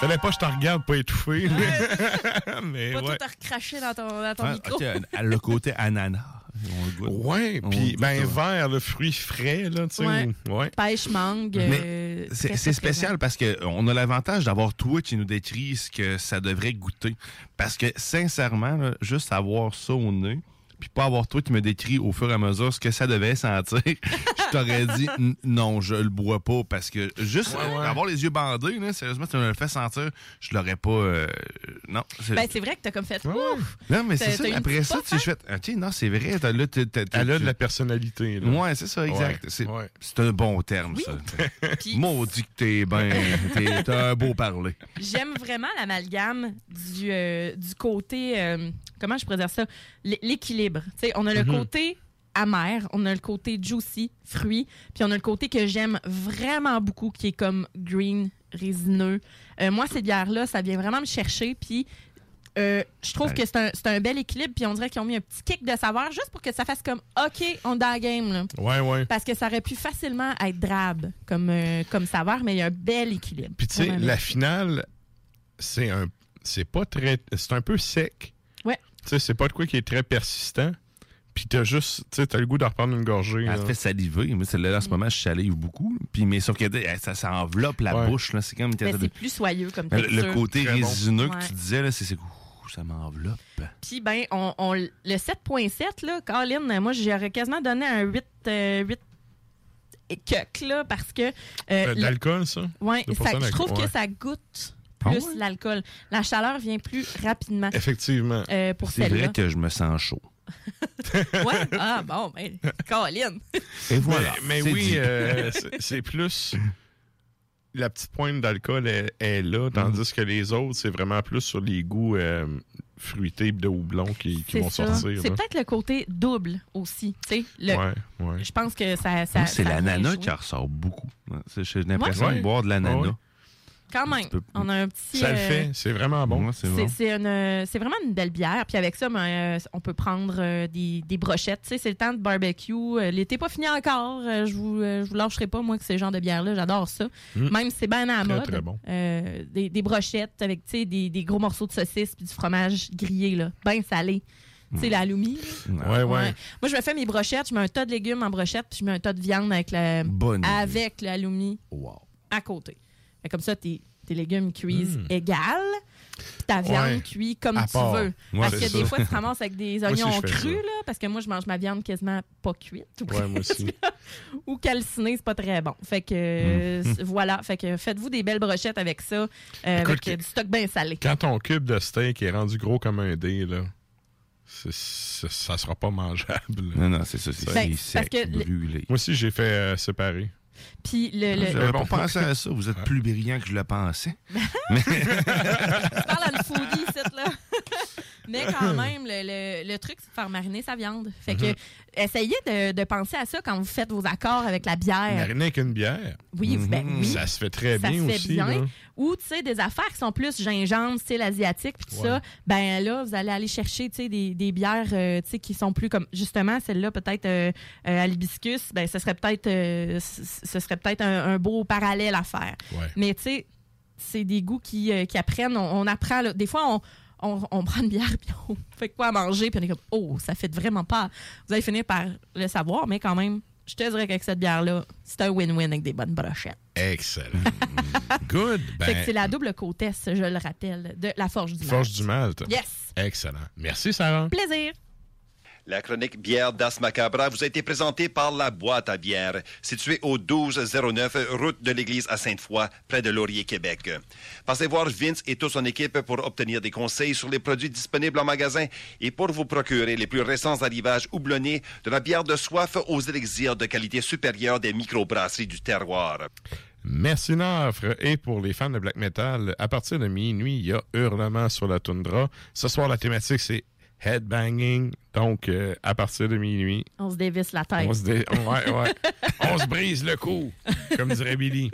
Fallait pas que je te regarde pas étouffé. mais Pas ouais. tout à recracher dans ton, dans ton Ah, micro. le côté ananas. On le goûte. Ouais, On puis ben vert, le fruit frais, là, tu sais. Ouais. Ouais. Pêche, mangue. Mais euh, C'est spécial parce qu'on a l'avantage d'avoir toi qui nous décrit ce que ça devrait goûter. Parce que sincèrement, là, juste avoir ça au nez, puis pas avoir toi qui me décrit au fur et à mesure ce que ça devait sentir, je t'aurais dit non, je le bois pas parce que juste Ouais, ouais. avoir les yeux bandés, là, sérieusement, tu me le fais sentir, je l'aurais pas. euh, non. c'est- Ben, c'est vrai que t'as comme fait. Ouf! non, mais c'est ça. Après ça, tu sais, je fais. OK, non, c'est vrai. t'as- Là, Elle a de la personnalité. Là. Ouais, c'est ça, exact. Ouais, C'est un bon terme, ça. Maudit que t'es bien. t'es- T'as un beau parler. J'aime vraiment l'amalgame du, euh, du côté, euh, comment je pourrais dire ça, l'équilibre. Tu sais, on a le Mhm. côté amer, on a le côté juicy, fruit, puis on a le côté que j'aime vraiment beaucoup, qui est comme green, résineux. Euh, moi, ces bières-là, ça vient vraiment me chercher, puis euh, je trouve Ouais. que c'est un, un bel équilibre, puis on dirait qu'ils ont mis un petit kick de saveur juste pour que ça fasse comme OK, on dans la game. Là. Ouais, ouais. Parce que ça aurait pu facilement être drabe comme, euh, comme saveur, mais il y a un bel équilibre. Puis tu sais, la finale, c'est un. C'est pas très. C'est un peu sec. Tu sais, c'est pas de quoi qui est très persistant. Puis t'as juste. Tu sais, t'as le goût de reprendre une gorgée. Elle là. te fait saliver. Moi, celle-là, en ce moment, je salive beaucoup. Puis, mais sauf que ça, ça enveloppe la Ouais. bouche. là. C'est comme. Mais c'est plus soyeux comme le, texture. le côté Très bon. résineux Ouais. que tu disais, là, c'est. Ça m'enveloppe. Puis, ben, on, on- le 7.7, là, Colin, moi, j'aurais quasiment donné un 8, euh, 8 et quelques, là, parce que. euh, Euh, D'alcool, ça? pourcent je trouve que ça goûte Ah plus ouais? l'alcool. La chaleur vient plus rapidement Effectivement. euh, pour C'est vrai que je me sens chaud. Ouais? Ah, bon, ben, Colin. Et voilà. Mais, oui, euh, c'est- plus. La petite pointe d'alcool est, est là, tandis Mm. que les autres, c'est vraiment plus sur les goûts euh, fruités de houblon qui, vont ça. sortir. C'est peut-être le côté double aussi. Tu sais, le- Ouais, ouais. je pense que ça. ça c'est l'ananas qui ressort beaucoup. J'ai l'impression Ouais. de boire de l'ananas. Quand même. peu- On a un petit. Ça le euh, fait. C'est vraiment bon. C'est c'est une, euh, c'est vraiment une belle bière. Puis avec ça, ben, euh, on peut prendre euh, des, des brochettes. Tu sais, c'est le temps de barbecue. L'été pas fini encore. Euh, je vous, euh, je vous lâcherai pas, moi, que ces genres de bières-là. J'adore ça. Mm. Même si c'est bien à la Très, mode. très bon. Euh, des, des brochettes avec tu sais, des, des gros morceaux de saucisse puis du fromage grillé, là, bien salé. Tu sais, la loumi. là. Ouais, ouais. Moi, je me fais mes brochettes. Je mets un tas de légumes en brochette puis je mets un tas de viande avec, la, Bonne idée. avec la loumi à côté. Fait comme ça, tes, tes légumes cuisent Mm. égal. Puis ta viande Ouais. cuit comme À tu part. veux. Ouais, parce que des ça. fois, tu te ramasses avec des Moi aussi, oignons crus, ça. là, parce que moi, je mange ma viande quasiment pas cuite. Ou, Ouais, moi aussi. ou calcinée, c'est pas très bon. Fait que euh, Mm. c- voilà. Fait que faites-vous des belles brochettes avec ça, euh, Écoute, du stock bien salé. Quand ton cube de steak est rendu gros comme un dé, là, c'est- ça sera pas mangeable. Non, non, c'est ça. C'est Ben, sec, que le- brûlé. Moi aussi, j'ai fait euh, séparer. Puis le, le- J'avais bon. pas pensé à ça. Vous êtes plus brillant que je le pensais. tu parles à le foodie, ici, là. Mais quand même, le, le- le truc, c'est de faire mariner sa viande. Fait que, Mhm. essayez de, de penser à ça quand vous faites vos accords avec la bière. Mariner avec une bière? Oui, ben oui. Ça se fait très ça bien se fait aussi. bien. là. Ou, tu sais, des affaires qui sont plus gingembre, style asiatique, puis tout Ouais. ça, ben là, vous allez aller chercher, tu sais, des, des bières, euh, tu sais, qui sont plus comme, justement, celle-là, peut-être euh, euh, à l'hibiscus, ben ce serait peut-être euh, ce serait peut-être un, un beau parallèle à faire. Ouais. Mais, tu sais, c'est des goûts qui, euh, qui apprennent. On, on apprend, là, des fois, on, on, on prend une bière, puis on fait quoi à manger, puis on est comme, oh, ça fait vraiment pas. Vous allez finir par le savoir, mais quand même, je te dirais qu'avec cette bière-là, c'est un win-win avec des bonnes brochettes. Excellent. Good. Ben, Fait que c'est la double côtesse, je le rappelle, de la Forge du Forge Malte. du Malte. Yes. Excellent. Merci, Sarah. Plaisir. La chronique bière d'As Macabra vous a été présentée par La Boîte à bière, située au 1209 route de l'église à Sainte-Foy, près de Laurier, Québec. Passez voir Vince et toute son équipe pour obtenir des conseils sur les produits disponibles en magasin et pour vous procurer les plus récents arrivages houblonnés de la bière de soif aux élixirs de qualité supérieure des microbrasseries du terroir. Merci Nafre. Et pour les fans de black metal, à partir de minuit, il y a Hurlement sur la toundra. Ce soir, la thématique, c'est headbanging. Donc, euh, à partir de minuit, On se dévisse la tête. on se, dé- ouais, ouais. on se brise le cou, comme dirait Billy.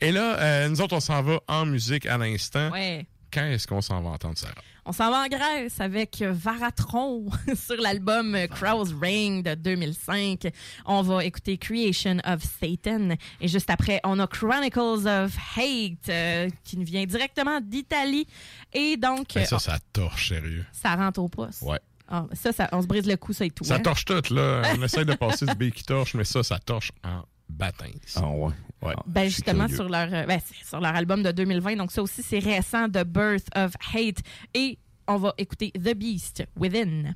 Et là, euh, nous autres, on s'en va en musique à l'instant. Ouais. Quand est-ce qu'on s'en va entendre, Sarah? On s'en va en Grèce avec Varatron sur l'album Crow's Ring de 2005. On va écouter Creation of Satan. Et juste après, on a Chronicles of Hate euh, qui nous vient directement d'Italie. Et donc, Ben, ça, euh, ça torche, sérieux. ça rentre au poste. Ouais. Ah, ça, ça, on se brise le cou, ça et tout. Ça hein? torche tout, là. On essaie de passer du B qui torche, mais ça, ça torche en baptême. Ah ouais. Ouais. Ben justement sur leur euh, ben, sur leur album de 2020 donc ça aussi c'est récent The Birth of Hate et on va écouter The Beast Within.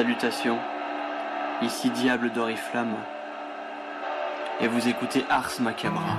Salutations, ici Diable d'Oriflamme, et vous écoutez Ars Macabra.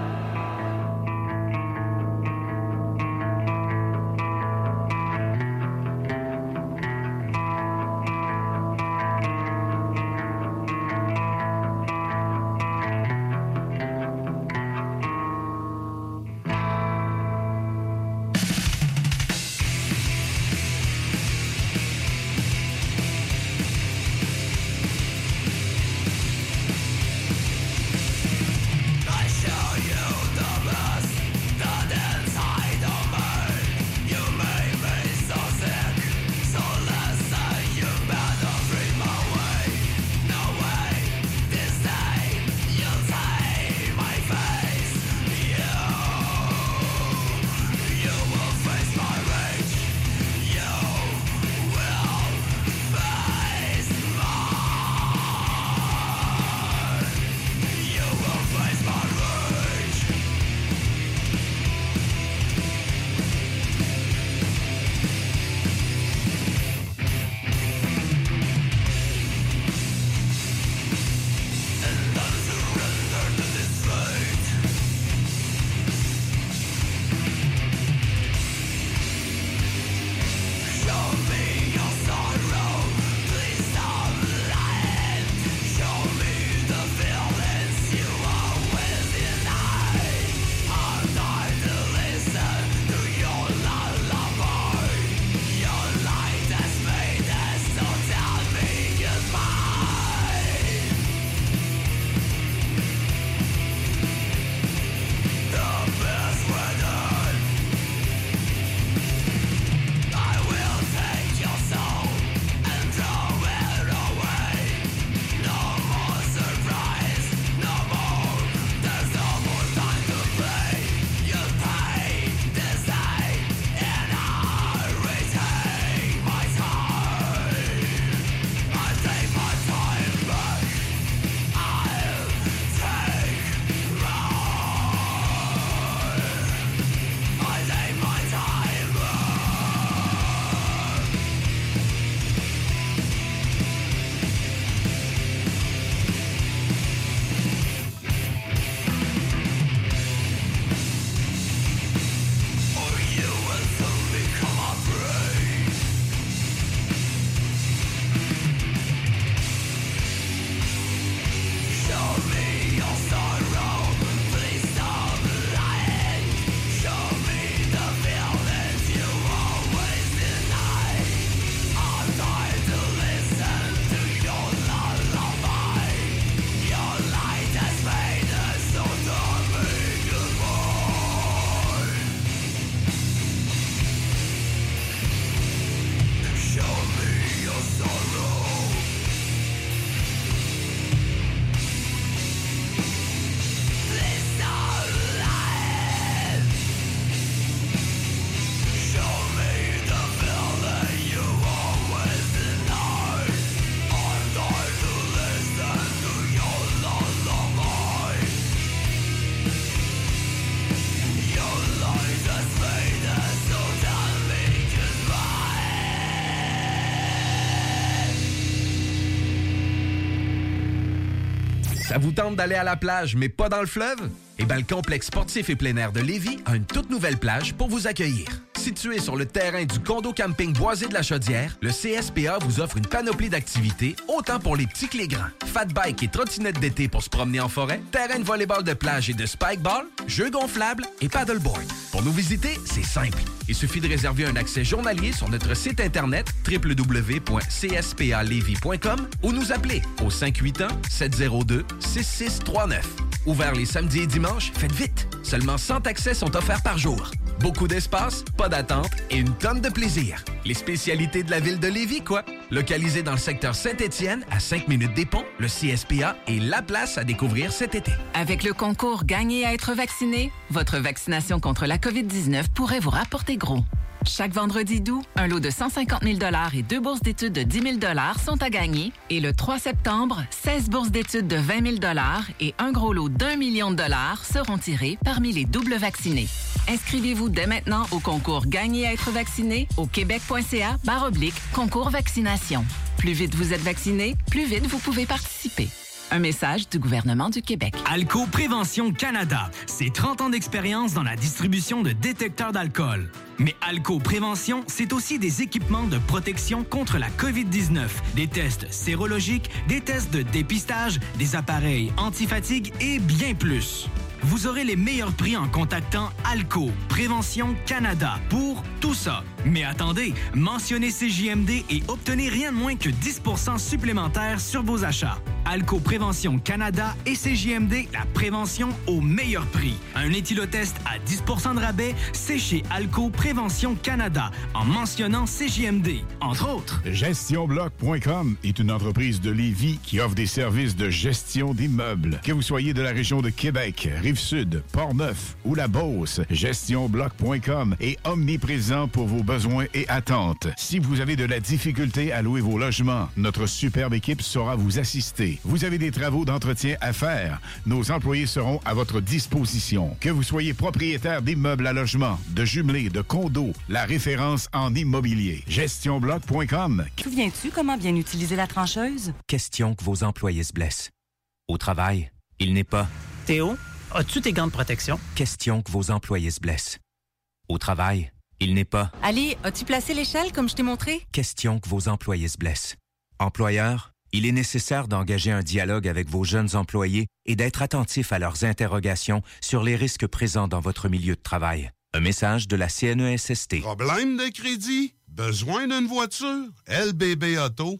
Vous tente d'aller à la plage, mais pas dans le fleuve? Eh bien, le complexe sportif et plein air de Lévis a une toute nouvelle plage pour vous accueillir. Situé sur le terrain du condo camping boisé de la Chaudière, le CSPA vous offre une panoplie d'activités, autant pour les petits que les grands. Fat bike et trottinette d'été pour se promener en forêt, terrain de volleyball de plage et de spikeball, jeux gonflables et paddleboard. Pour nous visiter, c'est simple. Il suffit de réserver un accès journalier sur notre site internet www.cspalevy.com ou nous appeler au 581-702-6639. Ouvert les samedis et dimanches, faites vite. Seulement 100 accès sont offerts par jour. Beaucoup d'espace, pas d'attente et une tonne de plaisir. Les spécialités de la ville de Lévis, quoi. Localisé dans le secteur Saint-Étienne, à 5 minutes des ponts, le CSPA est la place à découvrir cet été. Avec le concours Gagner à être vacciné, votre vaccination contre la COVID-19 pourrait vous rapporter gros. Chaque vendredi doux, un lot de 150 000 et deux bourses d'études de 10 000 sont à gagner. Et le 3 septembre, 16 bourses d'études de 20 000 et un gros lot d'un million de dollars seront tirés parmi les doubles vaccinés. Inscrivez-vous dès maintenant au concours Gagner à être vacciné au québec.ca oblique concours vaccination. Plus vite vous êtes vacciné, plus vite vous pouvez participer. Un message du gouvernement du Québec. Alco Prévention Canada, c'est 30 ans d'expérience dans la distribution de détecteurs d'alcool. Mais Alco Prévention, c'est aussi des équipements de protection contre la COVID-19, des tests sérologiques, des tests de dépistage, des appareils antifatigue et bien plus. Vous aurez les meilleurs prix en contactant Alco Prévention Canada pour tout ça. Mais attendez, mentionnez CJMD et obtenez rien de moins que 10% supplémentaire sur vos achats. Alco Prévention Canada et CJMD, la prévention au meilleur prix. Un éthylotest à 10% de rabais, c'est chez Alco Prévention Canada en mentionnant CJMD, entre autres. GestionBloc.com est une entreprise de Lévis qui offre des services de gestion d'immeubles. Que vous soyez de la région de Québec, Rive-Sud, Port-Neuf ou la Beauce, GestionBloc.com est omniprésent pour vos besoins et attentes. Si vous avez de la difficulté à louer vos logements, notre superbe équipe saura vous assister. Vous avez des travaux d'entretien à faire, nos employés seront à votre disposition. Que vous soyez propriétaire d'immeubles à logement, de jumelés, de condos, la référence en immobilier. GestionBloc.com. Souviens-tu comment bien utiliser la trancheuse? Question que vos employés se blessent. Au travail, il n'est pas. Théo, as-tu tes gants de protection? Question que vos employés se blessent. Au travail, il n'est pas. Ali, as-tu placé l'échelle comme je t'ai montré? Question que vos employés se blessent. Employeur, il est nécessaire d'engager un dialogue avec vos jeunes employés et d'être attentif à leurs interrogations sur les risques présents dans votre milieu de travail. Un message de la CNESST. Problème de crédit? Besoin d'une voiture? lbbauto.com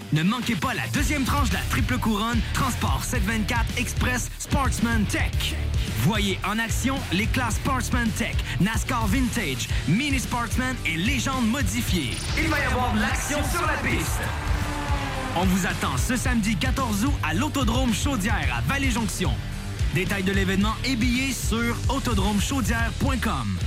Ne manquez pas la deuxième tranche de la triple couronne Transport 724 Express Sportsman Tech. Voyez en action les classes Sportsman Tech, NASCAR Vintage, Mini Sportsman et Légende modifiée. Il va y avoir de l'action sur la piste. On vous attend ce samedi 14 août à l'Autodrome Chaudière à Vallée-Jonction. Détails de l'événement et billets sur autodromechaudière.com.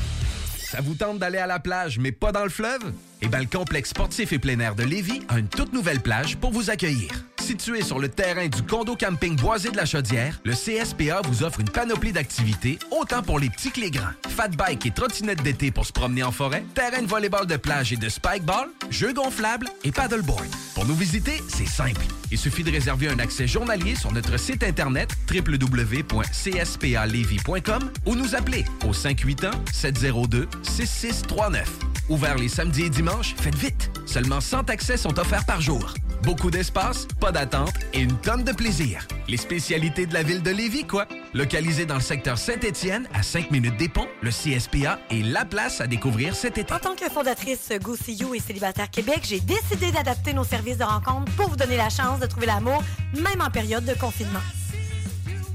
Ça vous tente d'aller à la plage, mais pas dans le fleuve? Eh bien, le complexe sportif et plein air de Lévis a une toute nouvelle plage pour vous accueillir. Situé sur le terrain du condo camping boisé de la Chaudière, le CSPA vous offre une panoplie d'activités, autant pour les petits que les grands. Fat bike et trottinette d'été pour se promener en forêt, terrain de volleyball de plage et de spikeball, jeux gonflables et paddleboard. Pour nous visiter, c'est simple. Il suffit de réserver un accès journalier sur notre site internet www.cspalevy.com ou nous appeler au 581-702-6639. Ouvert les samedis et dimanches, faites vite. Seulement 100 accès sont offerts par jour. Beaucoup d'espace, pas d'attente et une tonne de plaisir. Les spécialités de la ville de Lévis, quoi. Localisé dans le secteur Saint-Étienne, à 5 minutes des ponts, le CSPA est la place à découvrir cet été. En tant que fondatrice Go See You et Célibataire Québec, j'ai décidé d'adapter nos services de rencontre pour vous donner la chance de trouver l'amour, même en période de confinement.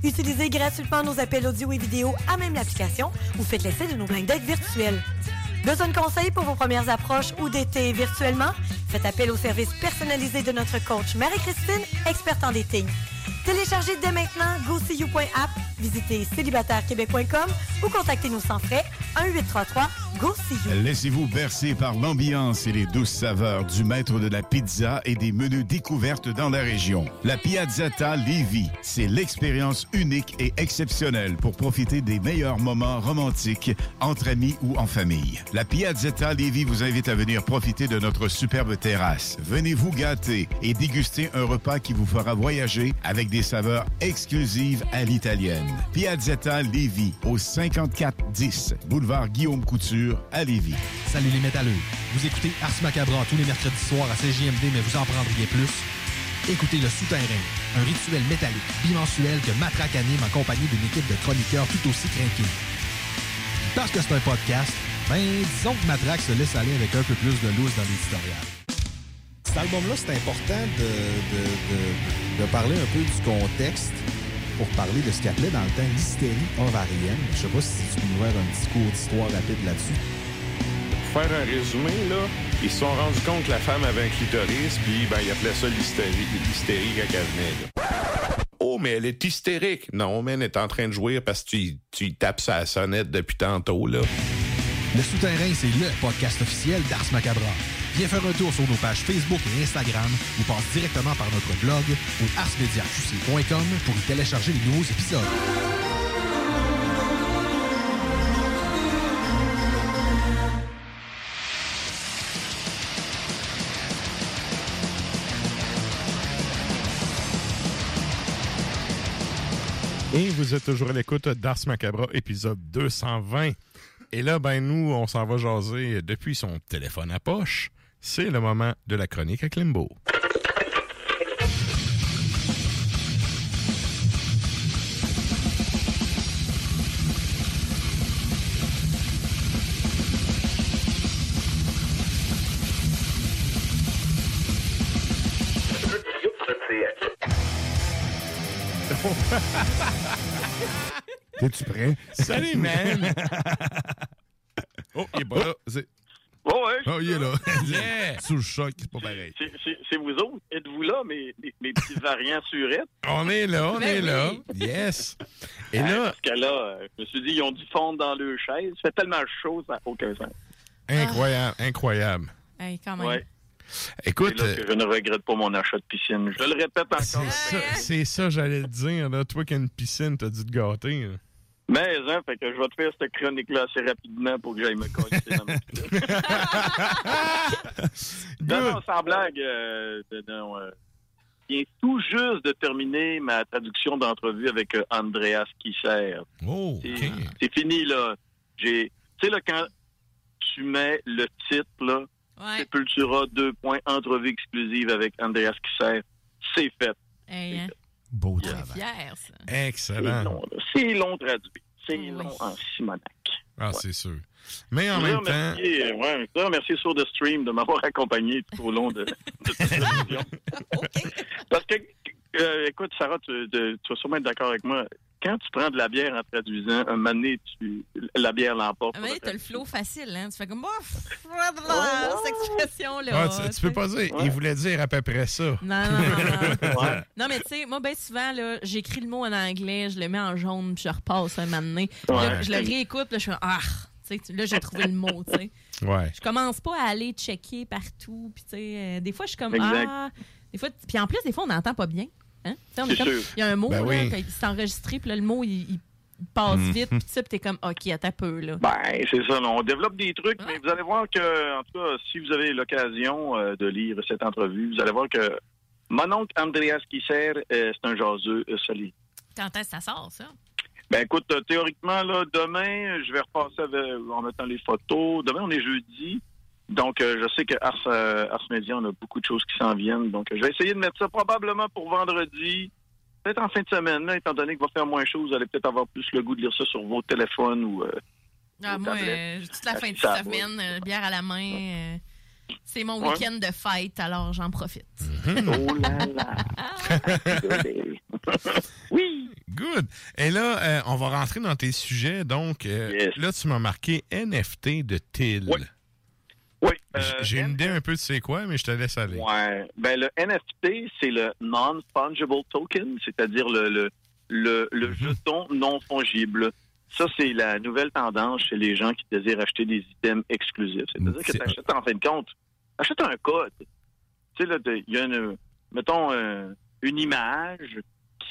Utilisez gratuitement nos appels audio et vidéo à même l'application ou faites l'essai de nos blind dates virtuels. Besoin de conseils pour vos premières approches ou d'été virtuellement? Faites appel au service personnalisé de notre coach Marie-Christine, experte en dating. Téléchargez dès maintenant GoSeeYou.app, visitez célibatairequebec.com ou contactez-nous sans frais 1-833-GO-SEE-YOU. Laissez-vous bercer par l'ambiance et les douces saveurs du maître de la pizza et des menus découvertes dans la région. La Piazzetta Lévis, c'est l'expérience unique et exceptionnelle pour profiter des meilleurs moments romantiques entre amis ou en famille. La Piazzetta Lévis vous invite à venir profiter de notre superbe terrasse. Venez vous gâter et déguster un repas qui vous fera voyager avec des saveurs exclusives à l'italienne. Piazzetta Lévis, au 5410 boulevard Guillaume Couture à Lévis. Salut les métalleux. Vous écoutez Ars Macabra tous les mercredis soirs à CJMD, mais vous en prendriez plus. Écoutez Le Souterrain, un rituel métallique bimensuel que Matraque anime en compagnie d'une équipe de chroniqueurs tout aussi craqués. Parce que c'est un podcast, ben disons que Matrax se laisse aller avec un peu plus de loose dans l'éditorial. Cet album-là, c'est important de, de, de- de parler un peu du contexte pour parler de ce qu'il appelait dans le temps l'hystérie ovarienne. Je sais pas si tu peux nous faire un petit cours d'histoire rapide là-dessus. Pour faire un résumé, là, ils se sont rendus compte que la femme avait un clitoris, puis ben, ils appelaient ça l'hystérie, l'hystérie quand elle venait. là. Oh, mais elle est hystérique. Non, mais elle est en train de jouer parce que tu, tapes sa sonnette depuis tantôt, là. Le Souterrain, c'est le podcast officiel d'Ars Macabra. Viens faire un tour sur nos pages Facebook et Instagram ou passe directement par notre blog ou arsmediaqc.com pour y télécharger les nouveaux épisodes. Et vous êtes toujours à l'écoute d'Ars Macabra, épisode 220. Et là, ben nous, on s'en va jaser depuis son téléphone à poche. C'est le moment de la chronique à Klimbo. T'es-tu prêt? Salut, man! oh, il est pas là. Bon, ouais. Oh, il est là. Yeah. Sous le choc, c'est pas pareil. C'est- vous autres. Êtes-vous là, mes, petits variants surettes? On est là, on Ben est là. oui. Yes. Et Hein, là, Parce que là, euh, je me suis dit, ils ont dû fondre dans leur chaise. Ça fait tellement chaud, ça n'a aucun sens. incroyable, incroyable. Hey, quand même. Ouais. Écoute, C'est là que je ne regrette pas mon achat de piscine. Je le répète encore. c'est ça, j'allais te dire. Là. Toi qui as une piscine, t'as dû te gâter. là. Mais, hein, fait que je vais te faire cette chronique-là assez rapidement pour que j'aille me coller dans ma. Non, non, sans blague, euh, non, euh, je viens tout juste de terminer ma traduction d'entrevue avec euh, Andreas Kisser. Oh, C'est- C'est fini, là. J'ai, tu sais, là, quand tu mets le titre, là, Sepultura, deux points, entrevue exclusive avec Andreas Kisser, c'est fait. Hey, hein? Beau fiers, ça. C'est Excellent. C'est long traduit. C'est long en Simonac. Ah, c'est sûr. Mais en même temps, euh, ouais, remercier sur The Stream de m'avoir accompagné tout au long de, de cette émission. Parce que, euh, écoute, Sarah, tu, tu vas sûrement être d'accord avec moi. Quand tu prends de la bière en traduisant, un moment donné, tu, la bière l'emporte. Ah, mais t'as le flow facile, hein? Tu fais comme, bof, Oh, cette expression-là. ah, tu, tu peux pas dire. Il voulait dire à peu près ça. Non, non, non. non. Non, mais tu sais, moi, bien souvent, là, j'écris le mot en anglais, je le mets en jaune, puis je repasse un moment donné. Là, je le réécoute, puis là, je fais, ah, tu sais, là, j'ai trouvé le mot, tu sais. Ouais. Je commence pas à aller checker partout, puis tu sais, euh, des fois, je suis comme, Exact. ah, des fois, puis en plus, des fois, on n'entend pas bien. Hein? Tu sais, on est C'est comme- sûr. Il y a un mot, Ben là, oui. puis c'est enregistré, puis là, le mot, il, il passe Mhm. vite, puis ça, puis t'es comme, OK, attends un peu, là. Ben, c'est ça. là, on développe des trucs, mais vous allez voir que, en tout cas, si vous avez l'occasion euh, de lire cette entrevue, vous allez voir que mon oncle Andreas Kisser, euh, c'est un jaseux euh, solide. Quand est-ce que ça sort, ça? Ben écoute, euh, théoriquement, là, demain, je vais repasser avec- en mettant les photos. Demain, on est jeudi. Donc, euh, je sais que Ars, euh, Ars Media, on a beaucoup de choses qui s'en viennent. Donc, euh, je vais essayer de mettre ça probablement pour vendredi. Peut-être en fin de semaine, là, étant donné qu'il va faire moins chaud, vous allez peut-être avoir plus le goût de lire ça sur vos téléphones ou... euh, Ah, moi, euh, toute la fin de Ça semaine, euh, bière à la main. euh, c'est mon Ouais. week-end de fête, alors j'en profite. Oh là là! oui. Good. Et là, euh, on va rentrer dans tes sujets. Donc, euh, là, tu m'as marqué NFT de TIL. Oui. J- J'ai une idée un peu de c'est quoi, mais je te laisse aller. Ouais. Ben, le NFT, c'est le Non-Fungible Token, c'est-à-dire le, le, le, le jeton non fongible. Ça, c'est la nouvelle tendance chez les gens qui désirent acheter des items exclusifs. C'est-à-dire que tu achètes, en fin de compte, achètes un code. Tu sais, là, il y a une, mettons, euh, une image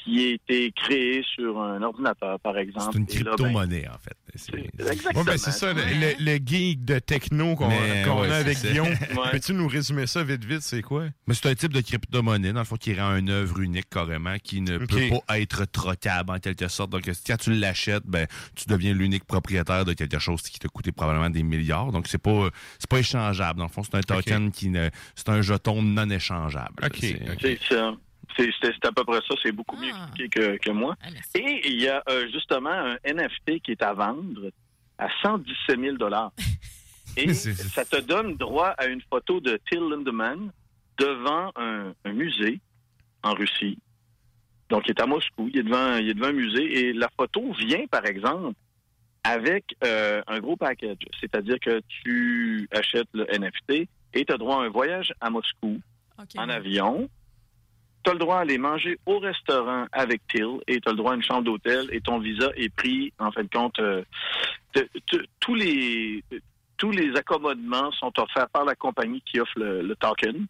qui a été créée sur un ordinateur, par exemple. C'est une là, ben, crypto-monnaie, en fait. C'est- Exactement. Ouais, ben, c'est ça, le, le- le geek de techno qu'on ouais, a avec. Guillaume. Ouais. Peux-tu nous résumer ça vite, vite, c'est quoi? Mais c'est un type de crypto-monnaie, dans le fond, qui rend une œuvre unique carrément, qui ne Ok. peut pas être troquable en quelque sorte. Donc, quand tu l'achètes, ben, tu deviens l'unique propriétaire de quelque chose qui t'a coûté probablement des milliards. Donc, c'est pas, c'est pas échangeable. Dans le fond, c'est un token qui ne, c'est un jeton non échangeable. C'est- C'est ça. C'est à peu près ça. C'est beaucoup mieux expliqué que, que moi. Et il y a euh, justement un NFT qui est à vendre à 117 000 Et ça te donne droit à une photo de Till Lindemann devant un, un musée en Russie. Donc, il est à Moscou, il est devant, il est devant un musée et la photo vient, par exemple, avec euh, un gros package. C'est-à-dire que tu achètes le NFT et tu as droit à un voyage à Moscou en avion. Tu as le droit à aller manger au restaurant avec Till et tu as le droit à une chambre d'hôtel et ton visa est pris, en fin de compte, euh, te- te- tous les tous les accommodements sont offerts par la compagnie qui offre le, le token.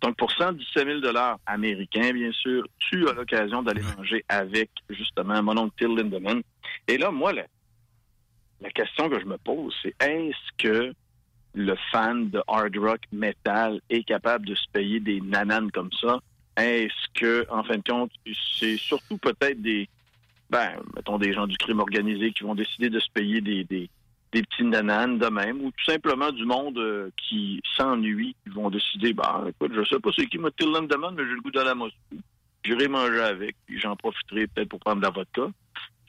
Donc, pour 117 000 américains, bien sûr, tu as l'occasion d'aller manger avec, justement, mon oncle Till Lindemann. Et là, moi, la, la question que je me pose, c'est est-ce que le fan de hard rock metal est capable de se payer des nananes comme ça? Est-ce que, en fin de compte, c'est surtout peut-être des, ben, mettons des gens du crime organisé qui vont décider de se payer des, des, nananes de même, ou tout simplement du monde euh, qui s'ennuie, qui vont décider, ben, écoute, je sais pas c'est qui m'a Till Lindemann, mais j'ai le goût d'aller à Moscou. J'irai manger avec, puis j'en profiterai peut-être pour prendre de la vodka.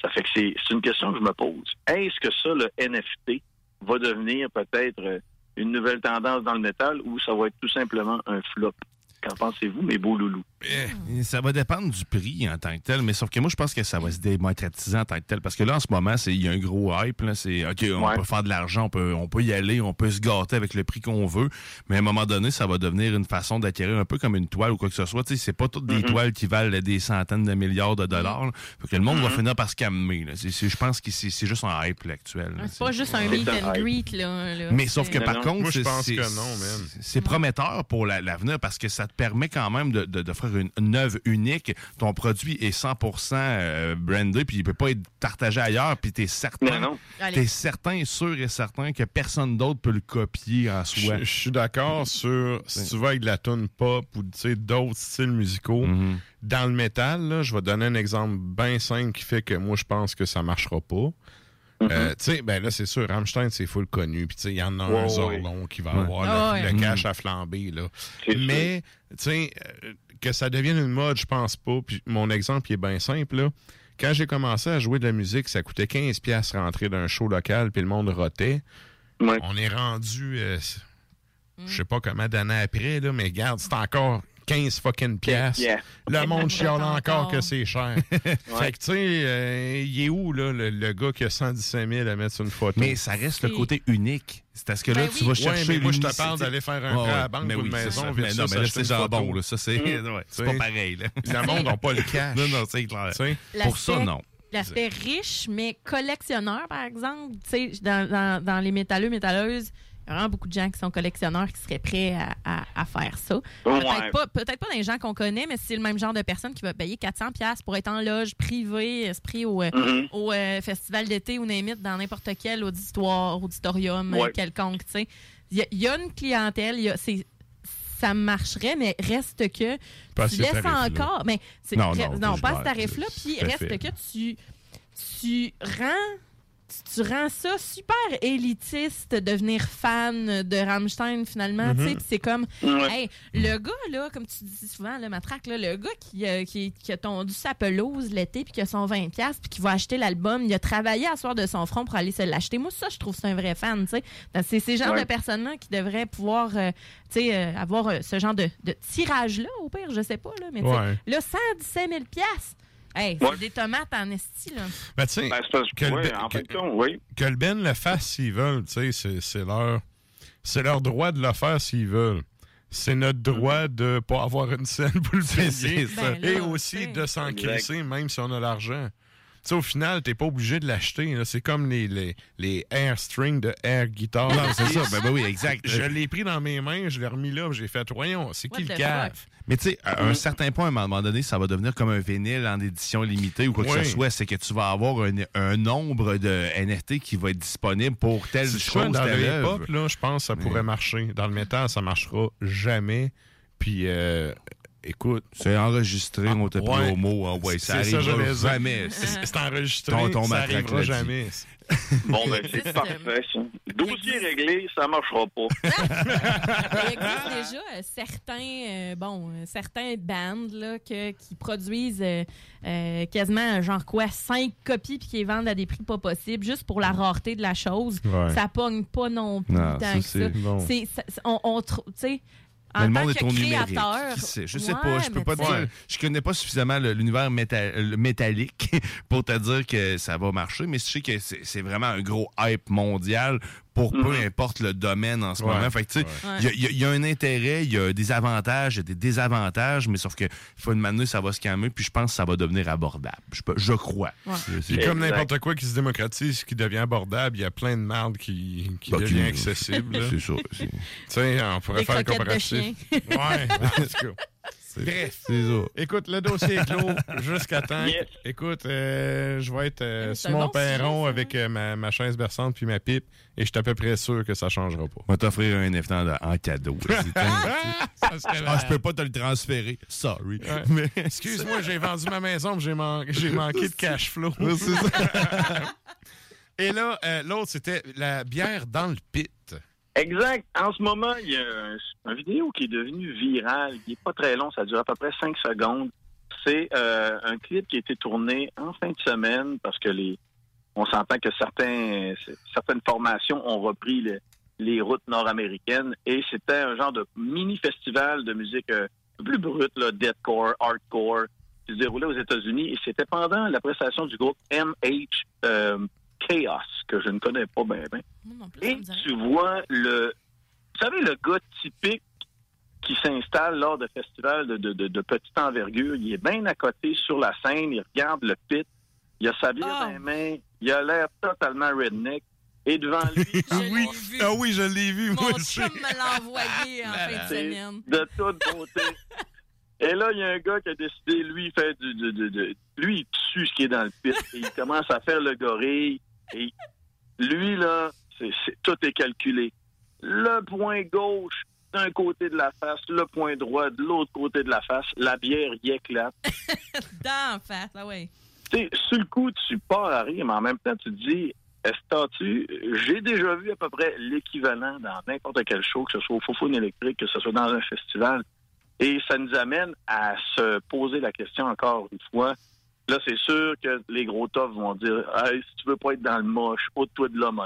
Ça fait que c'est c'est une question que je me pose. Est-ce que ça, le NFT, va devenir peut-être euh, une nouvelle tendance dans le métal ou ça va être tout simplement un flop? Qu'en pensez-vous, mes beaux loulous? Eh, Ça va dépendre du prix en tant que tel, mais sauf que moi, je pense que ça va se démocratiser en tant que tel. Parce que là, en ce moment, c'est- il y a un gros hype. là. C'est OK, on Ouais. peut faire de l'argent, on peut, on peut y aller, on peut se gâter avec le prix qu'on veut. Mais à un moment donné, ça va devenir une façon d'acquérir un peu comme une toile ou quoi que ce soit. Tu sais, c'est pas toutes des Mm-hmm. toiles qui valent des centaines de milliards de dollars. là. Fait que le monde va Mm-hmm. finir par se calmer. Je pense que c'est c'est juste un hype là, actuel. là. C'est pas juste un meet and greet, là. là. Mais sauf que par contre, non, man. c'est prometteur pour la- l'avenir parce que ça te permet quand même de- de- une, une œuvre unique. Ton produit est 100% euh, brandé, puis il peut pas être partagé ailleurs, puis t'es certain, non. T'es certain, sûr et certain que personne d'autre peut le copier en soi. Je, suis d'accord sur si tu vas avec de la tune pop ou tu sais, d'autres styles musicaux. Mm-hmm. Dans le métal, là, je vais donner un exemple bien simple qui fait que moi, je pense que ça marchera pas. Euh, tu sais, ben là, c'est sûr, Rammstein, c'est full connu. Puis, tu sais, il y en a un Ouais, Zorlon qui va Ouais. avoir Ah le, ouais. le cash Mm. à flamber, là. C'est Mais, tu sais, euh, que ça devienne une mode, je pense pas. Puis, mon exemple, il est bien simple, là. Quand j'ai commencé à jouer de la musique, ça coûtait 15$ piastres rentrer d'un show local, puis le monde rotait. Ouais. On est rendu, euh, je sais pas comment d'années après, là, mais regarde, c'est encore 15 fucking piastres. Yeah. Le monde chiale encore Encore. que c'est cher. Fait que, tu sais, euh, il est où, là, le, le gars qui a 117 000 à mettre sur une photo? Mais ça reste le côté unique. C'est parce que là, Ben tu oui. vas Ouais, chercher mais moi, je te parle d'aller faire un Ouais, prêt à la ouais. banque Mais ou une oui, maison ça. Mais non, mais là, c'est jambon, là. Ça, c'est ouais, c'est pas pareil. Là. Le monde n'a pas le cash. Non, non, c'est clair. Tu? Pour ça, non. L'aspect riche, mais collectionneur, par exemple. Tu sais, dans, dans- dans les métalleux, métalleuses, il y a vraiment beaucoup de gens qui sont collectionneurs qui seraient prêts à, à- à faire ça. Ouais. Peut-être pas, dans les gens qu'on connaît, mais c'est le même genre de personne qui va payer 400$ piastres pour être en loge privée, esprit au, euh, Mhm. au euh, festival d'été ou n'importe dans n'importe quel auditoire, auditorium euh, Ouais. quelconque. tu sais. Il y, a- il y a une clientèle, y a- ça marcherait, mais reste que Pas tu laisses encore. Mais c'est- Non, non, pas ce tarif-là. Puis reste fait. que tu, tu rends. Tu, rends ça super élitiste de devenir fan de Rammstein finalement. tu sais. Puis c'est comme, Ouais. hey, le gars, là, comme tu dis souvent, le matraque, là, le gars qui, euh, qui, qui a tondu sa pelouse l'été puis qui a son 20$ puis qui va acheter l'album, il a travaillé à soir de son front pour aller se l'acheter. Moi, ça, je trouve ça un vrai fan. tu sais. Donc, C'est ces genres Ouais. de personnes-là qui devraient pouvoir euh, tu sais, euh, avoir euh, ce genre de, de tirage-là, au pire, je sais pas. Là, mais Ouais. là, 117 000 Hey, c'est Ouais. des tomates en esti, là. Ben, tu sais, Ben, parce que, le que- oui. que Ben le fasse s'ils veulent, tu sais, c'est- leur, c'est leur droit de le faire s'ils veulent. C'est notre droit de pas avoir une scène pour le payer. Ben Et aussi de s'en crisser, même si on a l'argent. Tu sais, au final, t'es pas obligé de l'acheter. C'est comme les, les, les air strings de air guitar. Non, c'est ça. Ben, ben oui, exact. Je l'ai pris dans mes mains, je l'ai remis là, j'ai fait, voyons, c'est qui le cave? Mais tu sais, à un certain point, à un moment donné, ça va devenir comme un vinyle en édition limitée ou quoi que ce soit. C'est que tu vas avoir un, un nombre de NFT qui va être disponible pour telle Si chose, dans le hip-hop, là, je pense que ça pourrait marcher. Dans le métal, ça marchera jamais. Puis, euh, écoute. C'est enregistré, on t'a pris ouais. au mot. hein, ouais, ça C'est ça, arrivera dire. jamais. C'est enregistré, Tonton ça Matraque arrivera jamais. Bon, ben, c'est parfait, ça. Dossier réglé, ça marchera pas. Il existe déjà euh, certains, euh, bon, euh, certains bands là, que- qui produisent quasiment genre quoi, cinq copies puis qui les vendent à des prix pas possibles juste pour la rareté de la chose. Ouais. Ça pogne pas non plus Non, tant ça, que ça. bon. Ça- on, on tu sais, en Mais le monde est au numérique. Qui sait? Je sais ouais, pas, je peux pas dire. Je connais pas suffisamment l'univers méta- métallique pour te dire que ça va marcher, mais je sais que c'est vraiment un gros hype mondial pour peu importe le domaine en ce Ouais. moment. Fait que tu sais, il y a- y, y un intérêt, il y a des avantages, il y a des désavantages, mais sauf que faut une manière ça va se calmer, puis je pense que ça va devenir abordable. Je, peux- je crois. C'est- comme n'importe quoi qui se démocratise, qui devient abordable, il y a plein de merde qui, qui Bah, qui- devient accessible. C'est ça. Tu sais, on pourrait Des faire un comparatif. chien. Ouais. Bref. C'est ça. Écoute, le dossier est clos jusqu'à temps. Yes. Écoute, euh, je vais être euh, c'est sur mon bon perron sujet, avec euh, ma, ma chaise berçante puis ma pipe et je suis à peu près sûr que ça changera pas. On va t'offrir un NFT en, en cadeau. ah, je peux pas te le transférer. Sorry. Ouais. Mais- Excuse-moi, j'ai vendu ma maison, mais j'ai man- j'ai manqué de cash flow. C'est ça. Et là, euh, l'autre, c'était la bière dans le pit. Exact. En ce moment, il y a un, un vidéo qui est devenu viral. Il n'est pas très long, ça dure à peu près 5 secondes. C'est euh, un clip qui a été tourné en fin de semaine parce que les on s'entend que certains, certaines formations ont repris le- les routes nord-américaines et c'était un genre de mini-festival de musique euh, plus brute, là, deathcore, hardcore, qui se déroulait aux États-Unis et c'était pendant la prestation du groupe MH euh, Chaos, que je ne connais pas bien. bien. Et tu vois le. Vous savez, le gars typique qui s'installe lors de festivals de, de, de- de petite envergure, il est bien à côté sur la scène, il regarde le pit, il a sa bière Ah. dans les mains, il a l'air totalement redneck. Et devant lui, oui. Ah oui, je l'ai vu, moi Mon aussi. chum me l'a envoyé en fin de semaine. de toute beauté. Et là, il y a un gars qui a décidé, lui, il fait du, du- du- du- lui, il tue ce qui est dans le pit. Et il commence à faire le gorille. Et lui, là, tout est calculé. Le point gauche d'un côté de la face, le point droit de l'autre côté de la face, la bière y éclate. Dans face, ah ouais. Tu sais, sur le coup, tu pars à rire, mais en même temps, tu te dis, est-ce tu j'ai déjà vu à peu près l'équivalent dans n'importe quel show, que ce soit au Foufoune électrique, que ce soit dans un festival. Et ça nous amène à se poser la question encore une fois. Là, c'est sûr que les gros toughs vont dire, hey, si tu veux pas être dans le moche, ôte-toi de l'homme.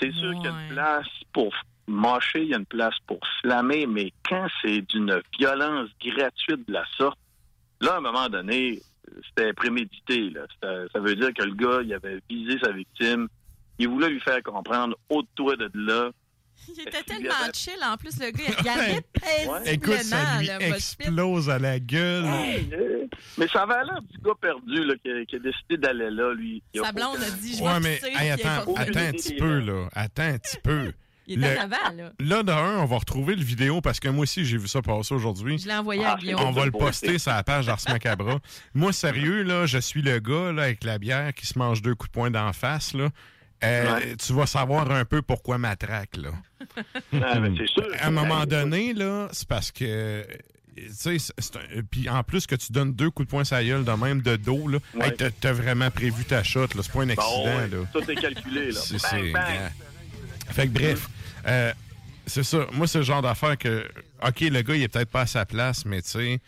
C'est sûr qu'il y a une place pour mocher, il y a une place pour slammer, mais quand c'est d'une violence gratuite de la sorte, là, à un moment donné, c'était prémédité. Là. Ça veut dire que le gars, il avait visé sa victime. Il voulait lui faire comprendre, ôte-toi de là. Il était tellement chill. En plus, le gars, il regardait paisiblement Écoute, ça lui explose à la gueule. Mais ça avait l'air du gars perdu là, qui, a, qui a décidé d'aller là, lui. Sa blonde aucun- a dit, je Ouais, vais mais hey, attends, attends un petit peu, là. Attends un petit peu. Il était Le- en avant, là. Là, de un, on va retrouver le vidéo parce que moi aussi, j'ai vu ça passer aujourd'hui. Je l'ai envoyé à Guillaume. On va le poster sur la page d'Ars Macabra. Moi, sérieux, là, je suis le gars là, avec la bière qui se mange deux coups de poing d'en face. Là. Euh, Tu vas savoir un peu pourquoi matraque. Là. Ah, ben, sûr. À un moment donné, là, c'est parce que. Puis en plus que tu donnes deux coups de poing la gueule de même de dos, là, Ouais. hey, t'as- vraiment prévu ta shot, là. C'est pas un Bon, accident, ouais, là. Tout est calculé. Là. C'est- Bang, c'est- bang. gars. Fait que bref, euh, c'est ça. Moi, c'est le genre d'affaire que, OK, le gars, il est peut-être pas à sa place, mais tu sais,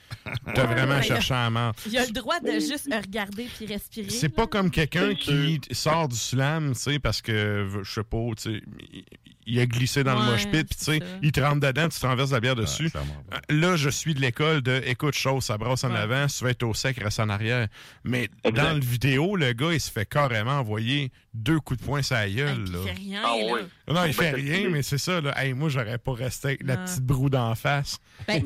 t'as vraiment Ouais, cherché à mort. Il a le droit de juste regarder puis respirer. C'est pas comme quelqu'un qui sort du slam, tu sais, parce que, je sais pas, tu sais, il- a glissé dans le mosh pit, puis tu sais, il te rentre dedans, tu te renverses la bière dessus. Là, je suis de l'école de, écoute, chose, ça brasse en avant, si tu veux être au sec, reste en arrière. Mais Exact. dans le vidéo, le gars, il se fait carrément envoyer deux coups de poing sur la gueule, là. Il fait rien, Ah, là. oui. Non, il fait Ben, rien, mais c'est ça, là. Hey, moi, j'aurais pas resté avec la petite broue d'en face. Ben,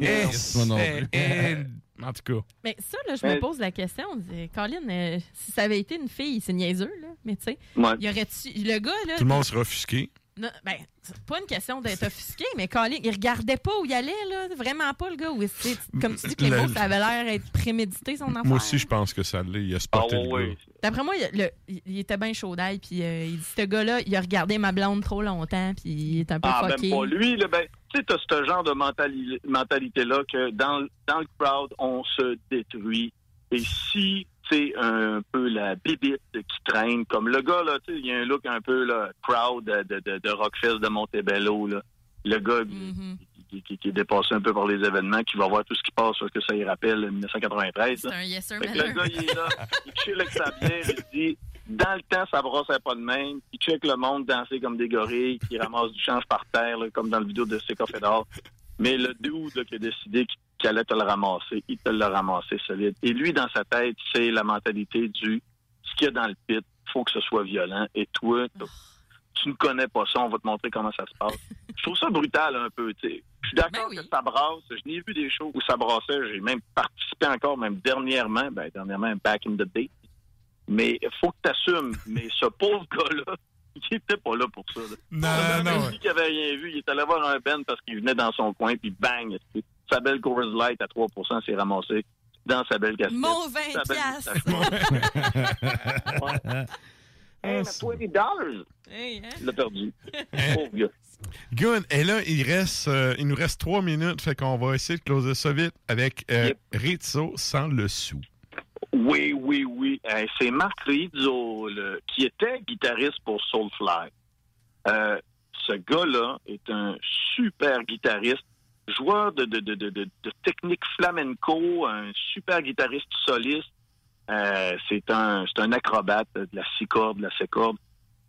en tout cas. Mais ça, là, je Mais- me pose la question. Colin, euh, si ça avait été une fille, c'est niaiseux, là. Mais tu sais, Ouais. y aurait-tu. Le gars, là. Tout le monde sera offusqué. Non, ben, c'est pas une question d'être offusqué, mais Colin, il regardait pas où il allait, là. Vraiment pas, le gars. Où, comme tu dis que les Le- mots, ça avait l'air d'être prémédité, son affaire. Moi aussi, je pense que ça l'est. Il a Ah, spoté ouais, le ouais. gars. D'après moi, il, le- il- il était bien chaud d'ail, puis euh, il dit ce gars-là, il a regardé ma blonde trop longtemps, puis il est un peu Ah, fucké. même pas lui. Là, ben, Tu sais, t'as ce genre de mentali- mentalité-là que dans, le- dans le crowd, on se détruit. Et si c'est un peu la bibite qui traîne, comme le gars, là, tu sais, il y a un look un peu là, crowd de, de, de, Rockfest de Montebello, là. Le gars qui, qui- qui est dépassé un peu par les événements, qui va voir tout ce qui passe, parce que ça y rappelle 1993. C'est un yes sir, le gars, il est là, il chill avec sa bière, il dit dans le temps, ça brossait pas de même. Il check le monde danser comme des gorilles, qui ramasse du change par terre, là, comme dans le vidéo de Seka Fedor. Mais le dude là, qui a décidé qu'il allait te le ramasser, il te l'a ramassé solide. Et lui, dans sa tête, c'est la mentalité du ce qu'il y a dans le pit, faut que ce soit violent. Et toi, tu ne connais pas ça, on va te montrer comment ça se passe. Je trouve ça brutal un peu, tu sais. Je suis d'accord que ça brasse. Je n'ai vu des shows où ça brassait. J'ai même participé encore, même dernièrement, ben, dernièrement, back in the day. Mais il faut que tu assumes. Mais ce pauvre gars-là, il était pas là pour ça. là. Non, Même non, lui qui avait rien vu, il est allé voir un Ben parce qu'il venait dans son coin, puis bang, sa belle Coors Light à 3% s'est ramassée dans sa belle casquette. Mon 20 Sa belle piastres. Ouais. Hey, mais 20 dollars! Hey, hein? Il l'a perdu. Pauvre gars. Good. Et là, il reste, euh, il nous reste trois minutes, fait qu'on va essayer de closer ça vite avec euh, Rizzo sans le sou. Oui, oui, oui. Euh, c'est Marc Rizzo, qui était guitariste pour Soulfly. Euh, ce gars-là est un super guitariste, joueur de, de, de, de, technique flamenco, un super guitariste soliste. Euh, c'est un, un acrobate de la six cordes, de la sept cordes.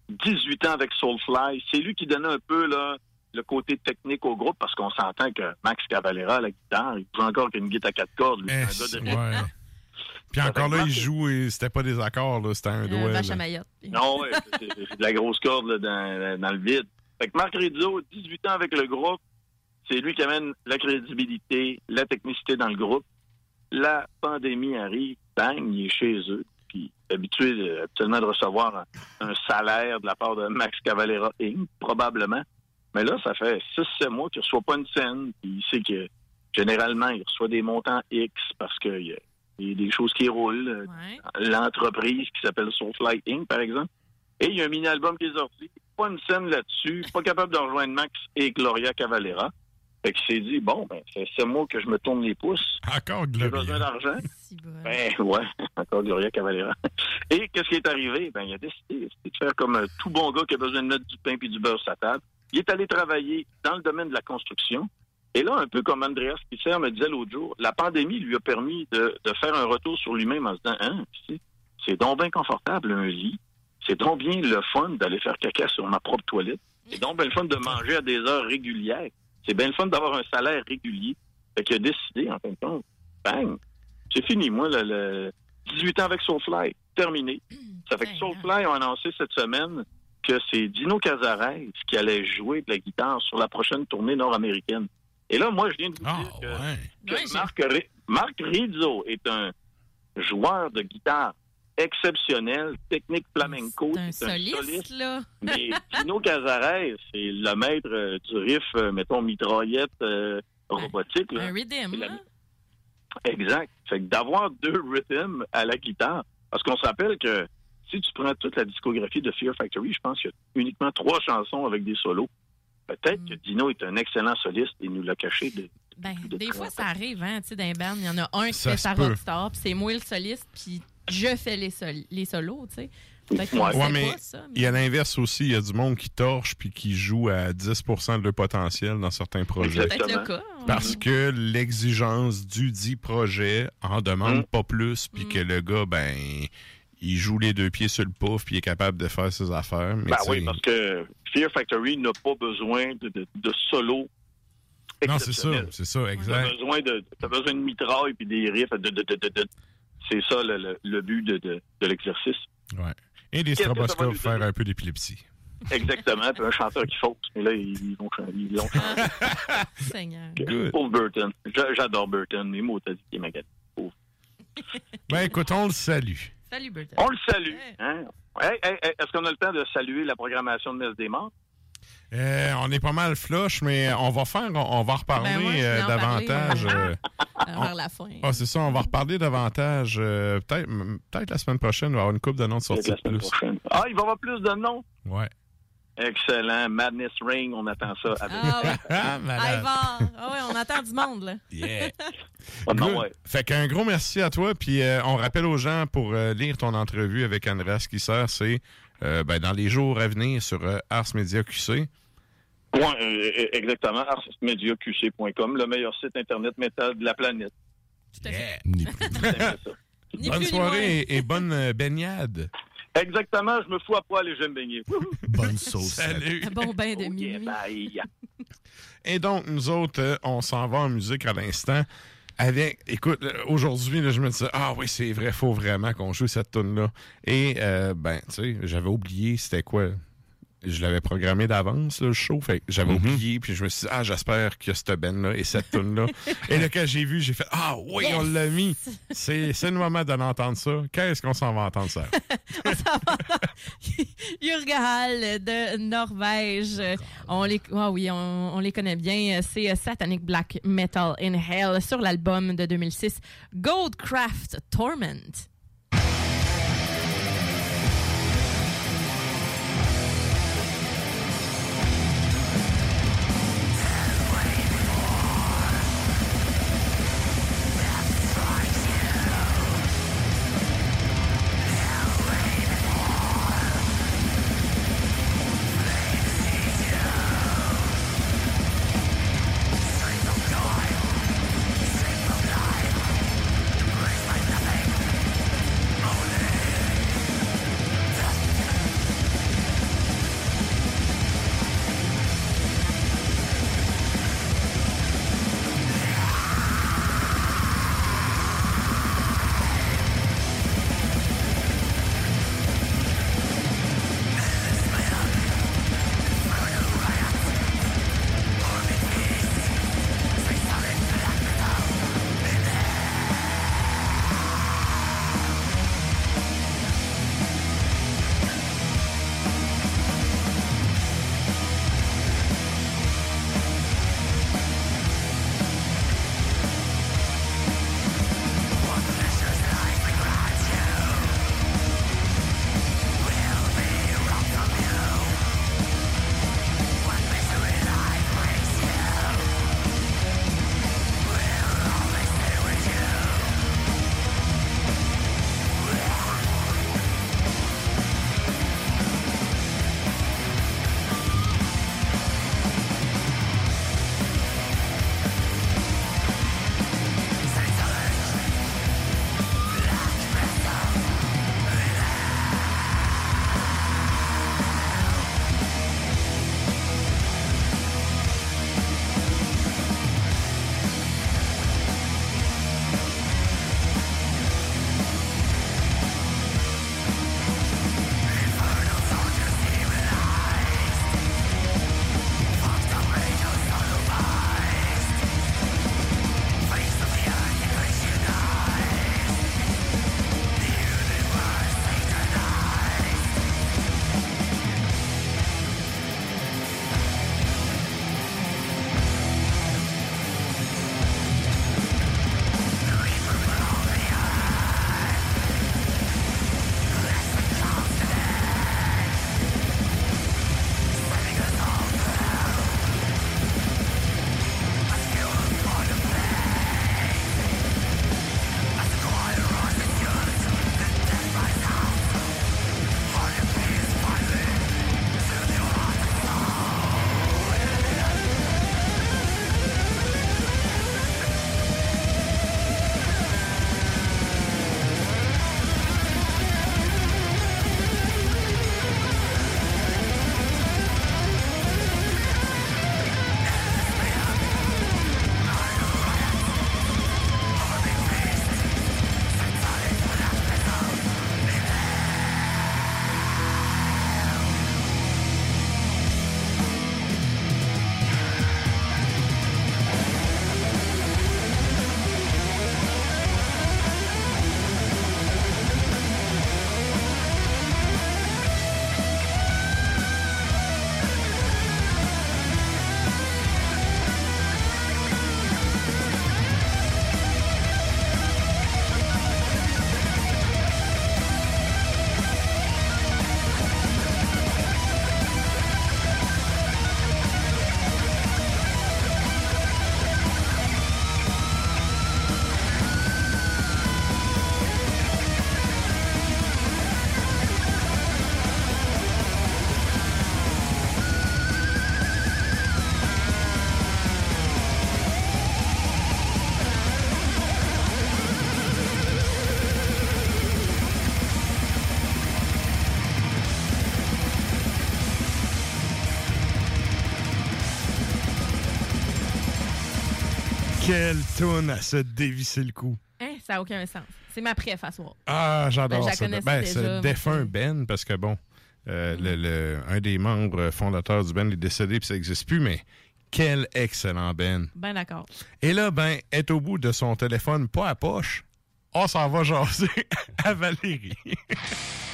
18 ans avec Soulfly. C'est lui qui donnait un peu le côté technique au groupe parce qu'on s'entend que Max Cavalera, la guitare, il joue encore qu'une guitare à quatre cordes. lui, un. Puis encore là, il joue et c'était pas des accords, là, c'était un Euh, doigt. vache là. à Mayotte. Non, ouais, c'est de la grosse corde là, dans, dans le vide. Fait que Marc Rizzo, 18 ans avec le groupe, c'est lui qui amène la crédibilité, la technicité dans le groupe. La pandémie arrive, bang, il est chez eux. Puis habitué euh, habituellement de recevoir un, un salaire de la part de Max Cavalera Inc., probablement. Mais là, ça fait 6-7 mois qu'il ne reçoit pas une scène. Puis il sait que généralement, il reçoit des montants X parce qu'il y, a- il y a des choses qui roulent. Euh, L'entreprise qui s'appelle Soulfly Inc., par exemple. Et il y a un mini-album qui est sorti. Pas une scène là-dessus. Pas capable de rejoindre Max et Gloria Cavalera. Fait qu'il s'est dit, bon, ben, c'est moi que je me tourne les pouces. Encore J'ai besoin d'argent. Ben, ouais, encore Gloria Cavalera. Et qu'est-ce qui est arrivé? Ben, il a décidé, de faire comme un tout bon gars qui a besoin de mettre du pain puis du beurre sur sa table. Il est allé travailler dans le domaine de la construction. Et là, un peu comme Andreas Kisser me disait l'autre jour, la pandémie lui a permis de, de faire un retour sur lui-même en se disant, hein, c'est- c'est donc bien confortable, un lit. C'est donc bien le fun d'aller faire caca sur ma propre toilette. C'est donc bien le fun de manger à des heures régulières. C'est bien le fun d'avoir un salaire régulier. Fait qu'il a décidé, en fin de compte, bang, c'est fini, moi, le, le 18 ans avec Soulfly, terminé. Ça fait que Soulfly a annoncé cette semaine que c'est Dino Cazares qui allait jouer de la guitare sur la prochaine tournée nord-américaine. Et là, moi, je viens de vous dire que, que Marc, Ri- Marc Rizzo est un joueur de guitare exceptionnel, technique flamenco. Un C'est un soliste, là. mais Dino Cazares, c'est le maître euh, du riff, euh, mettons, mitraillette euh, robotique. là. Un rhythm, la- là. Exact. Fait que d'avoir deux rhythms à la guitare, parce qu'on se rappelle que si tu prends toute la discographie de Fear Factory, je pense qu'il y a uniquement trois chansons avec des solos. Peut-être Mm. que Dino est un excellent soliste et nous l'a caché. De, Ben, de des fois, ça arrive, hein, tu sais, dans les bands, il y en a un qui Ça fait sa peut. rockstar, puis c'est moi le soliste, puis je fais les, sol- les solos, tu sais. Ouais, sait mais il y a l'inverse aussi. Il y a du monde qui torche puis qui joue à 10% de leur potentiel dans certains projets. C'est peut-être le cas. hein. Parce que l'exigence du dit projet en demande pas plus, puis que le gars, ben, il joue les deux pieds sur le pouf, puis il est capable de faire ses affaires. Mais Ben oui, parce que Fear Factory n'a pas besoin de, de, de solo. Non, c'est ça, c'est ça, T'as exact. besoin de, t'as besoin de mitraille puis des riffs. de- de- de- de- de- C'est ça le, le- le but de, de, de l'exercice. Ouais. Et des stroboscopes faire un peu d'épilepsie. Exactement. puis un chanteur qui fausse. Mais là, ils ils. Ils l'ont changé. Seigneur. Pauvre Burton. J'a- J'adore Burton, mais moi, t'as dit qu'il est. Pauvre. Ben, écoute, on le salue. Salut, Burton. On le salue. Hein? Hey, hey, hey, Est-ce qu'on a le temps de saluer la programmation de Messe des Morts? Euh, on est pas mal flush, mais on va faire, on, on va en reparler Ben ouais, euh, en davantage. parler, euh, Vers la fin. Ah, c'est ça, on va reparler davantage. euh, peut-être, peut-être la semaine prochaine, on va avoir une coupe de noms de sortie La de semaine plus. prochaine. Ah, il va y avoir plus de noms? Ouais. Excellent. Madness Ring, on attend ça avec. Ah ouais. Ah. Ivar. Ah ouais, on attend du monde, là. Yeah. Ah, Good. ouais. Fait qu'un gros merci à toi. Puis euh, on rappelle aux gens pour euh, lire ton entrevue avec Andreas Kisser, c'est euh, ben, dans les jours à venir sur euh, Ars Media QC. Euh, exactement. arsmediaqc.com, le meilleur site Internet métal de la planète. Ni bonne soirée et, et bonne baignade. Exactement, je me fous à poil et j'aime baigner. Bonne sauce. Salut. Un bon bain de minuit. Bye. Et donc, nous autres, euh, on s'en va en musique à l'instant. Avec, écoute, euh, aujourd'hui, là, je me disais, ah oui, c'est vrai, faut vraiment qu'on joue cette tune-là. Et, euh, ben, tu sais, j'avais oublié c'était quoi. Je l'avais programmé d'avance, le show. Fait que j'avais oublié, puis je me suis dit, ah, j'espère qu'il y a cette band-là et cette tune-là. et là, quand j'ai vu, j'ai fait, ah oui, on l'a mis. C'est le moment d'en entendre ça. Qu'est-ce qu'on s'en va entendre ça? Jurgahal de Norvège. On les, ah oui, on, on les connaît bien. C'est euh, Satanic Black Metal in Hell sur l'album de 2006 Goldcraft Torment. Quelle toune à se dévisser le cou. Hein, ça n'a aucun sens. C'est ma préf à soir. Ah, j'adore Ben, ça. Ben, c'est défunt Ben, parce que bon, euh, le- le- un des membres fondateurs du Ben est décédé, puis ça n'existe plus, mais quel excellent Ben. Ben d'accord. Et là, ben, est au bout de son téléphone, pas à poche. On s'en va jaser à Valérie.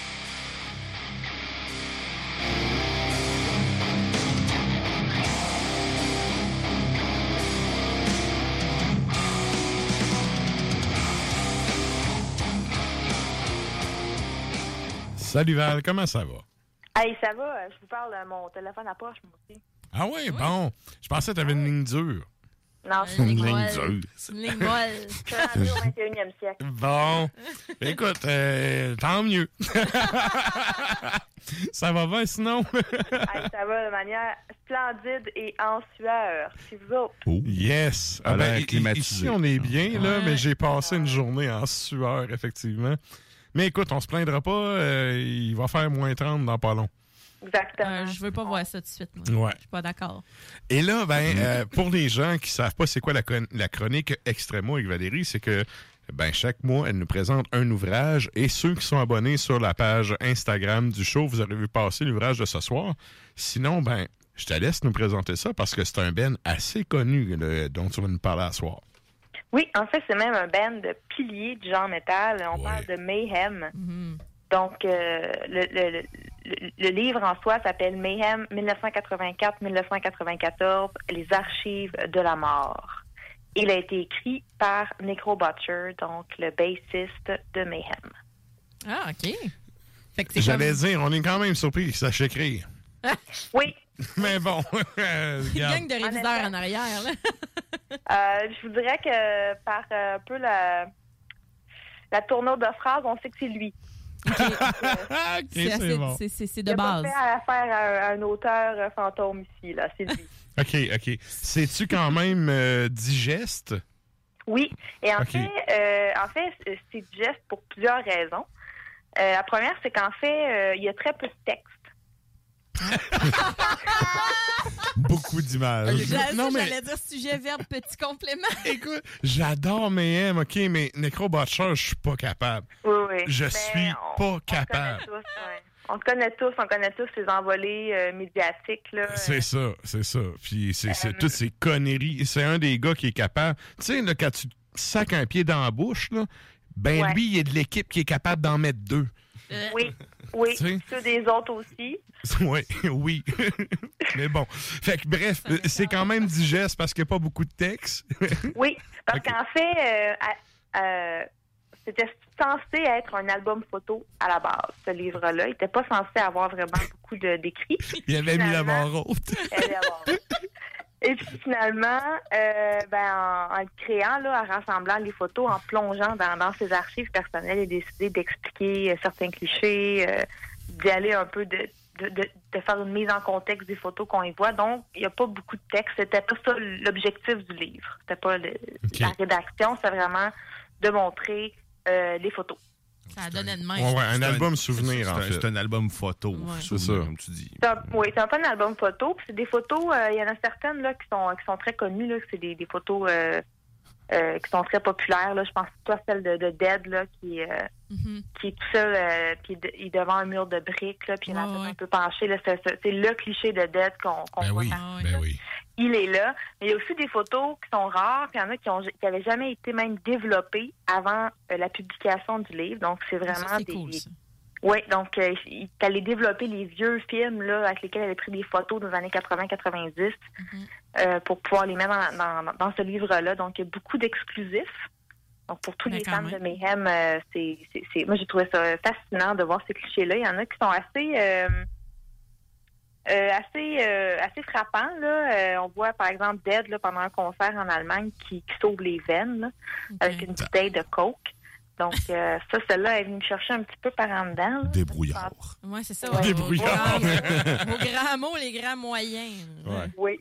Salut Val, comment ça va? Hey, ça va? Je vous parle de mon téléphone à poche, moi aussi. Ah oui, bon. Je pensais que tu avais une ligne dure. Non, Une ligne dure. Une ligne molle. Je suis au 21e siècle. Bon. Écoute, euh, tant mieux. ça va bien sinon? Hey, ça va de manière splendide et en sueur. Puis vous autres? Yes. À Ah ben. Ici, on est bien, là, Ouais. mais j'ai passé une journée en sueur, effectivement. Mais écoute, on se plaindra pas. euh, il va faire moins 30 dans pas long. Exactement. je veux pas voir ça tout de suite. Moi. Ouais. Je suis pas d'accord. Et là, ben, euh, pour les gens qui savent pas c'est quoi la, chron- la chronique Extrêmo avec Valérie, c'est que ben, chaque mois, elle nous présente un ouvrage et ceux qui sont abonnés sur la page Instagram du show, vous aurez vu passer l'ouvrage de ce soir. Sinon, ben, je te laisse nous présenter ça parce que c'est un Ben assez connu le- dont tu vas nous parler à soir. Oui, en fait, c'est même un band de piliers du genre métal. On parle de Mayhem. Donc, euh, le, le- le- le livre en soi s'appelle Mayhem 1984-1994, les archives de la mort. Il a été écrit par Necro Butcher, donc le bassiste de Mayhem. Ah, OK. J'allais comme... dire, on est quand même surpris qu'il sache écrire. Oui. Mais bon, euh, Une regarde. gang de réviseurs en arrière. Là. Euh, je vous dirais que par euh, un peu la, la tournure de phrase, on sait que c'est lui. C'est assez- c'est- c'est- c'est de Il a pas base. fait affaire à, à un auteur euh, fantôme ici, là. C'est lui. OK, OK. C'est-tu quand même euh, digeste? Oui. Et en fait, euh, en fait, c'est- c'est digeste pour plusieurs raisons. Euh, la première, c'est qu'en fait, euh, il y a très peu de texte. Beaucoup d'images. J'allais Non, mais j'allais dire sujet, verbe, petit complément. Écoute, j'adore Mayhem, OK, mais Necrobotcher, je suis pas capable. Oui, oui. Je Mais suis on- pas on capable. tous, ouais. On te connaît tous, on connaît tous ces envolées euh, médiatiques. Là. C'est ça, c'est ça. Puis c'est c'est toutes ces conneries. C'est un des gars qui est capable. Tu sais, là, quand tu sacs un pied dans la bouche, là, ben Ouais. lui, il est de l'équipe qui est capable d'en mettre deux. Oui, oui. Sais? Ceux des autres aussi. Oui, oui. Mais bon. Fait que bref, euh, c'est quand même digeste parce qu'il n'y a pas beaucoup de texte. Oui, parce qu'en fait, euh, euh, c'était censé être un album photo à la base, ce livre-là. Il n'était pas censé avoir vraiment beaucoup d'écrits. Il avait mis la barre haute. Et puis finalement, euh, ben, en, en le créant, là, en rassemblant les photos, en plongeant dans, dans ses archives personnelles, il a décidé d'expliquer euh, certains clichés, euh, d'y aller un peu de, de, de, de faire une mise en contexte des photos qu'on y voit. Donc, il n'y a pas beaucoup de texte. C'était pas ça l'objectif du livre. C'était pas le- la rédaction, c'est vraiment de montrer euh, les photos. Ça donnait de même. Ouais, ouais, un album souvenir, c'est en un- fait. C'est un album photo, Ouais. C'est souvenir, ça. comme tu dis. Un- oui, c'est un peu un album photo. Puis c'est des photos, euh, il y en a certaines là, qui, sont, qui sont très connues. C'est des, des photos euh, euh, qui sont très populaires. Là. Je pense toi celle de, de Dead là, qui, euh, qui est tout seul, puis de- il est devant un mur de briques, là, puis il a la tête un peu penchée. là. C'est, le cliché de Dead qu'on, qu'on voit partout, Ben là. oui. Il est là. Mais il y a aussi des photos qui sont rares, puis il y en a qui ont qui jamais été même développées avant euh, la publication du livre. Donc c'est vraiment Ça, des. cool. Oui, donc euh, il est allé développer les vieux films là, avec lesquels il avait pris des photos dans les années 80-90 Mm-hmm. euh, pour pouvoir les mettre dans, dans, dans ce livre-là. Donc il y a beaucoup d'exclusifs. Donc pour tous les fans même. de Mayhem, euh, c'est- moi j'ai trouvé ça fascinant de voir ces clichés-là. Il y en a qui sont assez euh, assez euh, assez frappants. Là. Euh, on voit par exemple Dead là, pendant un concert en Allemagne qui, qui sauve les veines là, avec une bouteille de coke. Donc euh, ça, celle-là est venue me chercher un petit peu par en dedans. là. Débrouillard. Ouais, c'est ça. Ouais. Vos- Débrouillard. Vos grands, vos grands mots, les grands moyens. Oui.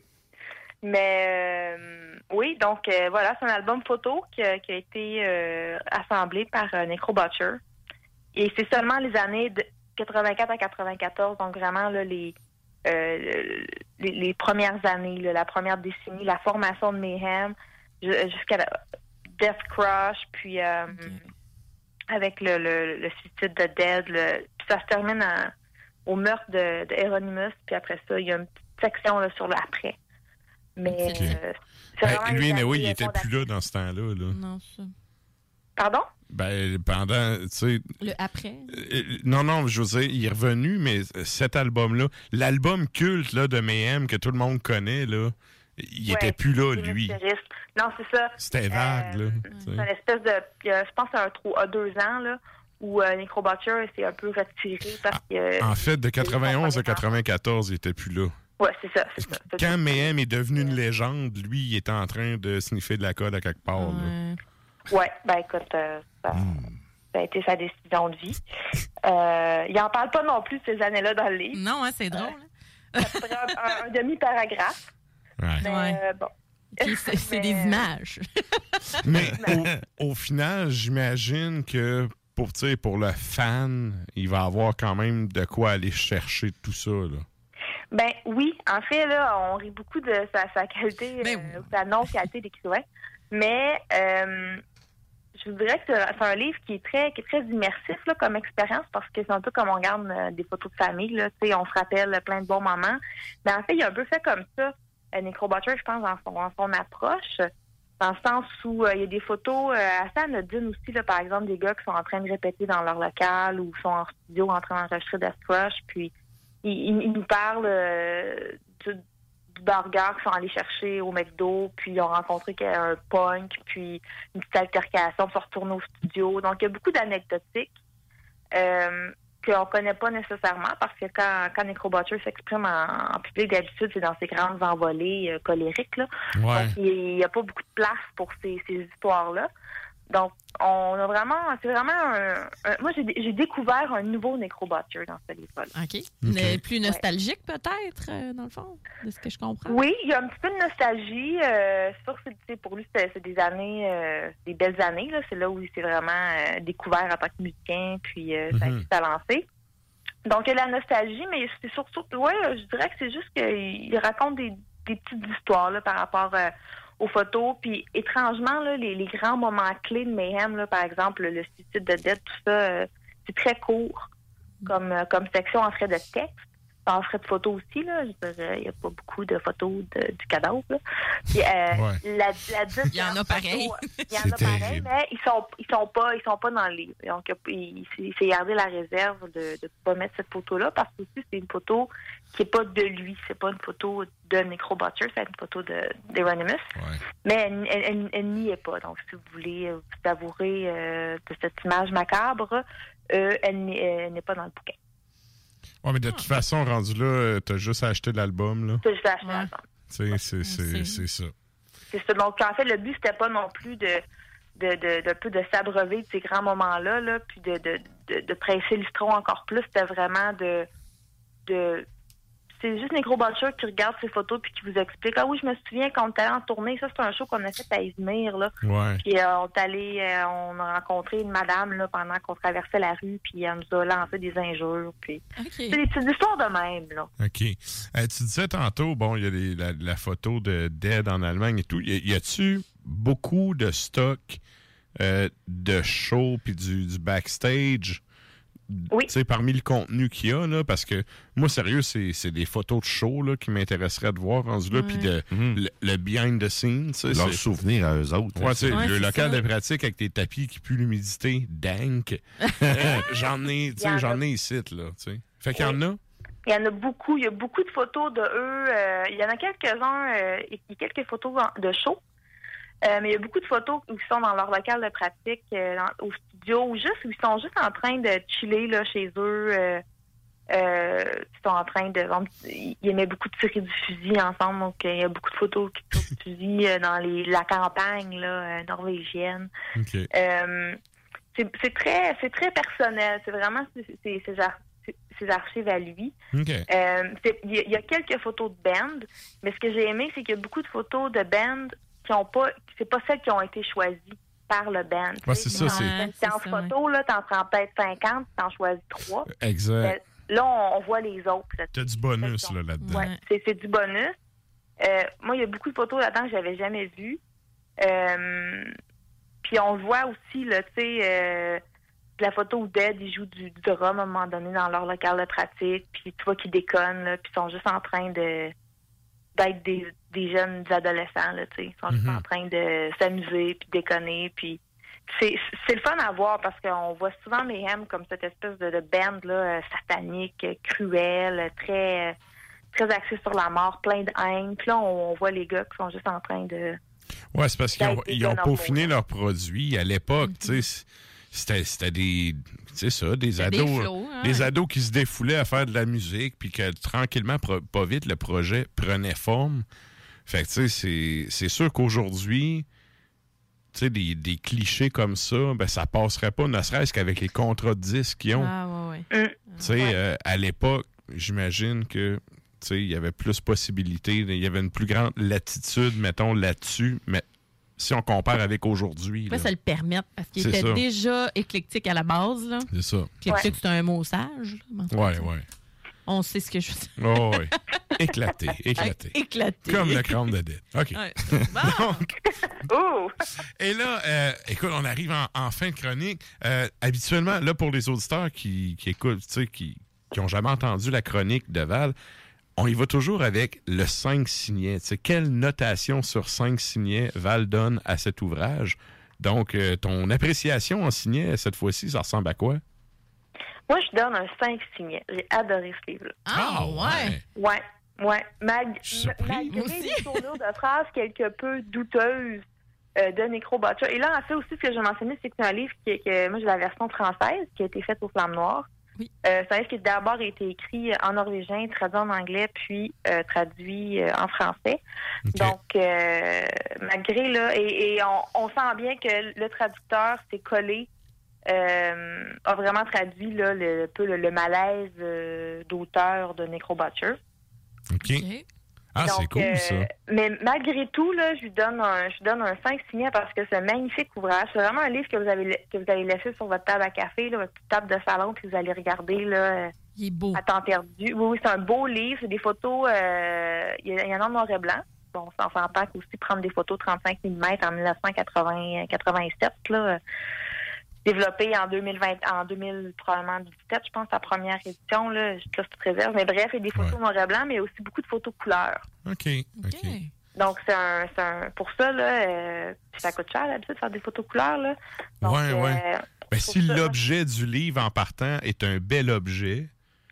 Mais euh, oui, donc euh, voilà, c'est un album photo qui, a- qui a été euh, assemblé par euh, Necro Butcher. Et c'est seulement les années de 84 à 94, donc vraiment là, les, euh, les, les premières années, là, la première décennie, la formation de Mayhem, ju- jusqu'à la Death Crush, puis euh, avec le, le, le suicide de Dead. le- puis ça se termine à- au meurtre de, de Hieronymus, puis après ça, il y a une petite section là, sur l'après. Mais euh, Ben, lui, une anyway, il était plus là dans ce temps-là. Là. Non, ça. Pardon? Ben, pendant, tu sais... Le après. euh, Non, non, je veux dire, il est revenu, mais cet album-là, l'album culte là, de Mayhem que tout le monde connaît, là, il Ouais, était plus là, lui. Non, c'est ça. C'était vague, là. C'est une espèce de. euh, je pense à un trou à deux ans, là, où euh, Necrobutcher s'est un peu retiré parce que. En fait, de 91 à 94, il était plus là. Ouais, c'est ça, c'est ça. c'est ça. Quand Mayhem est devenu une légende, lui, il était en train de sniffer de la code à quelque part. là. Ouais, ben écoute, euh, ça, ça a été sa décision de vie. Euh, il en parle pas non plus de ces années-là dans le livre. Non, hein, c'est drôle. Ça ferait un, un- un demi-paragraphe. Ouais. Mais, euh, bon. C'est des images. Mais au, au final, j'imagine que pour, pour le fan, il va avoir quand même de quoi aller chercher tout ça. Là. Ben oui, en fait, là, on rit beaucoup de sa, sa qualité, euh, ou sa non-qualité d'écrivain. Mais euh, je vous dirais que c'est c'est un livre qui est très qui est très immersif là, comme expérience parce que c'est un peu comme on regarde euh, des photos de famille. Là, on se rappelle plein de bons moments. Mais en fait, il a un peu fait comme ça, euh, Necrobutcher, je pense, dans son, dans son approche. Dans le sens où euh, il y a des photos euh, assez anodines aussi, là, par exemple, des gars qui sont en train de répéter dans leur local ou sont en studio en train d'enregistrer Death Crush, puis ils, ils- ils nous parlent euh, du, du burger qu'ils sont allés chercher au McDo, puis ils ont rencontré qu'il y a un punk, puis une petite altercation, puis sont retournés au studio. Donc, il y a beaucoup d'anecdotiques euh, qu'on connaît pas nécessairement parce que quand, quand Necrobutcher s'exprime en, en public, d'habitude, c'est dans ses grandes envolées euh, colériques. Là. Ouais. Donc, il n'y a pas beaucoup de place pour ces, ces histoires-là. Donc, on a vraiment, c'est vraiment un, un- moi, j'ai j'ai découvert un nouveau Necrobutcher dans ce livre-là. OK. Mais plus nostalgique, peut-être, euh, dans le fond, de ce que je comprends? Oui, il y a un petit peu de nostalgie. Euh, c'est sûr que pour lui, c'est des années, euh, des belles années. là. C'est là où il s'est vraiment euh, découvert en tant que musicien, puis euh, ça a Mhm. été lancé. Donc, il y a la nostalgie, mais c'est surtout, ouais, je dirais que c'est juste qu'il il raconte des, des petites histoires là, par rapport euh, photos. Puis, étrangement, les, grands moments clés de Mayhem, par exemple, le suicide de Dead, tout ça, euh, c'est très court comme, euh, comme section en frais de texte. En frais de photos aussi, là. Je veux dire, il n'y a pas beaucoup de photos de- du cadavre, là. Puis, euh, la, Il y en a pareil. Il y en a pareil, mais ils sont ils sont pas ils sont pas dans le livre. Donc il, il s'est- gardé la réserve de ne pas mettre cette photo là parce que aussi c'est une photo qui est pas de lui, c'est pas une photo de Necrobutcher, c'est une photo de. Mais elle, elle- elle- elle n'y est pas. Donc si vous voulez euh, vous savourer euh, de cette image macabre, euh, elle n'est elle n'est pas dans le bouquin. Ouais, mais de toute façon, rendu là, euh, t'as juste acheté l'album. là. C'est juste acheté l'album. Tu sais, c'est- c'est c'est ça. C'est ça. Donc, en fait, le but, c'était pas non plus de, de, de, de, peu de s'abreuver de ces grands moments-là, là, puis de, de, de, de presser le citron encore plus. C'était vraiment de. de c'est juste Negro Butcher qui regarde ces photos puis qui vous explique Ah oui, je me souviens quand on était allé en tournée, ça c'est un show qu'on a fait à Izmir. Là. Ouais. Puis euh, on est allé, euh, on a rencontré une madame là, pendant qu'on traversait la rue, puis elle nous a lancé des injures. Puis c'est des petites histoires de même. Là. OK. Euh, tu disais tantôt, bon, il y a la, la photo de Dead en Allemagne et tout. Y, a-tu beaucoup de stock euh, de show puis du, du backstage? Oui. Parmi le contenu qu'il y a, là, parce que moi, sérieux, c'est c'est des photos de show là, qui m'intéresseraient de voir rendu là, puis de- le, le behind the scenes. Leurs souvenirs à eux autres. Ouais, le local c'est de ça. pratique avec tes tapis qui puent l'humidité, dank. J'en ai, j'en ai ici, là, tu sais. Fait qu'il y en a? Il y en a beaucoup. Il y a beaucoup de photos de eux. Euh, il y en a quelques-uns, euh, il y a quelques photos de show. Euh, mais il y a beaucoup de photos où ils sont dans leur local de pratique, euh, dans- au studio, ou juste où ils sont juste en train de chiller là, chez eux. Euh, ils sont en train de. Ils aimaient beaucoup de tirer du fusil ensemble, donc il y a beaucoup de photos qui tirent du fusil dans les, la campagne là, norvégienne. C'est très, c'est très personnel. C'est vraiment ses, ses- ses ar- ses- ses archives à lui. Euh, Il y, y a quelques photos de band, mais ce que j'ai aimé, c'est qu'il y a beaucoup de photos de band qui ont pas, c'est pas celles qui ont été choisies par le band. Ouais, c'est ça, c'est- une séance photo, là, t'en prends peut-être 50, t'en choisis trois. Exact. Euh, Là, on, on voit les autres. T'as du bonus là, là-dedans. Ouais, c'est c'est du bonus. Euh, moi, il y a beaucoup de photos là-dedans que j'avais jamais vues. Euh, puis on le voit aussi, là, tu sais, euh, la photo où Dead, ils jouent du, du drum à un moment donné dans leur local de pratique, puis tu vois qu'ils déconnent, là, puis ils sont juste en train de d'être des, des jeunes adolescents, là, tu sais. Ils sont juste Mhm. en train de s'amuser, puis déconner, puis c'est c'est le fun à voir parce qu'on voit souvent Mayhem comme cette espèce de, de band là, euh, satanique, euh, cruelle, euh, très euh, très axée sur la mort, plein de haine. Puis là, on, on voit les gars qui sont juste en train de... Ouais, c'est parce qu'ils ont, ils peaufiné leurs produits. À l'époque, tu sais, c'était c'était des. Tu sais ça, des C'était des ados. flots, hein, des ados qui se défoulaient à faire de la musique, puis que tranquillement, pas vite, le projet prenait forme. Fait que, tu sais, c'est- c'est sûr qu'aujourd'hui, tu sais, des, des clichés comme ça, ben, ça passerait pas, ne serait-ce qu'avec les contrats de disques qu'ils ont. Ah, ouais, ouais. Tu sais, euh, à l'époque, j'imagine que tu sais, il y avait plus possibilités, il y avait une plus grande latitude, mettons, là-dessus, mais si on compare avec aujourd'hui. Ça le permettre? Parce qu'il était ça. déjà éclectique à la base. Là. C'est ça. Éclectique, c'est un mot sage. là, mais On sait ce que je veux dire. Oh, ouais. Éclaté, éclaté. Éclaté. Comme le crâne de dette. OK. Ouais. Donc, et là, euh, écoute, on arrive en, en fin de chronique. Euh, habituellement, là, pour les auditeurs qui, qui écoutent, tu sais, qui n'ont jamais entendu la chronique de Val, on y va toujours avec le 5 signets. Tu sais, quelle notation sur 5 signets Val donne à cet ouvrage? Donc, euh, ton appréciation en signet, cette fois-ci, ça ressemble à quoi? Moi, je donne un 5 signets. J'ai adoré ce livre-là. Ah, ouais. Ouais, ouais. Mag- malgré les tournures de phrases quelque peu douteuses euh, de Necro Butcher. Et là, en fait, aussi, ce que j'ai mentionné, c'est que c'est un livre qui, que moi, j'ai la version française qui a été faite au Flamme Noire. Oui. Euh, c'est un livre qui d'abord a été écrit en norvégien, traduit en anglais, puis euh, traduit euh, en français. Donc, euh, malgré là, et, et on, on sent bien que le traducteur s'est collé, euh, a vraiment traduit là, le, un peu le, le malaise euh, d'auteur de Necro Butcher. OK. Ah, c'est cool, euh, ça. Mais malgré tout, là, je lui donne un, je lui donne un 5 signé parce que c'est un magnifique ouvrage. C'est vraiment un livre que vous avez que vous avez laissé sur votre table à café, là, votre petite table de salon, puis vous allez regarder là. Il est beau. À temps perdu. Oui, oui, c'est un beau livre. C'est des photos. euh, Il y, a- il y en a en noir et blanc. Bon, on s'entend qu'aussi prendre des photos 35 mm en 1987, là. Développé en 2020, en 2000, probablement 17, je pense, la première édition, là, je te réserve. Mais bref, il y a des photos noir et blanc, mais aussi beaucoup de photos couleurs. OK. OK. Donc, c'est un, c'est un, pour ça, là, euh, ça coûte cher, l'habitude, de faire des photos couleurs, là. Donc, ouais, ouais. euh, Ben, si l'objet du livre en partant est un bel objet,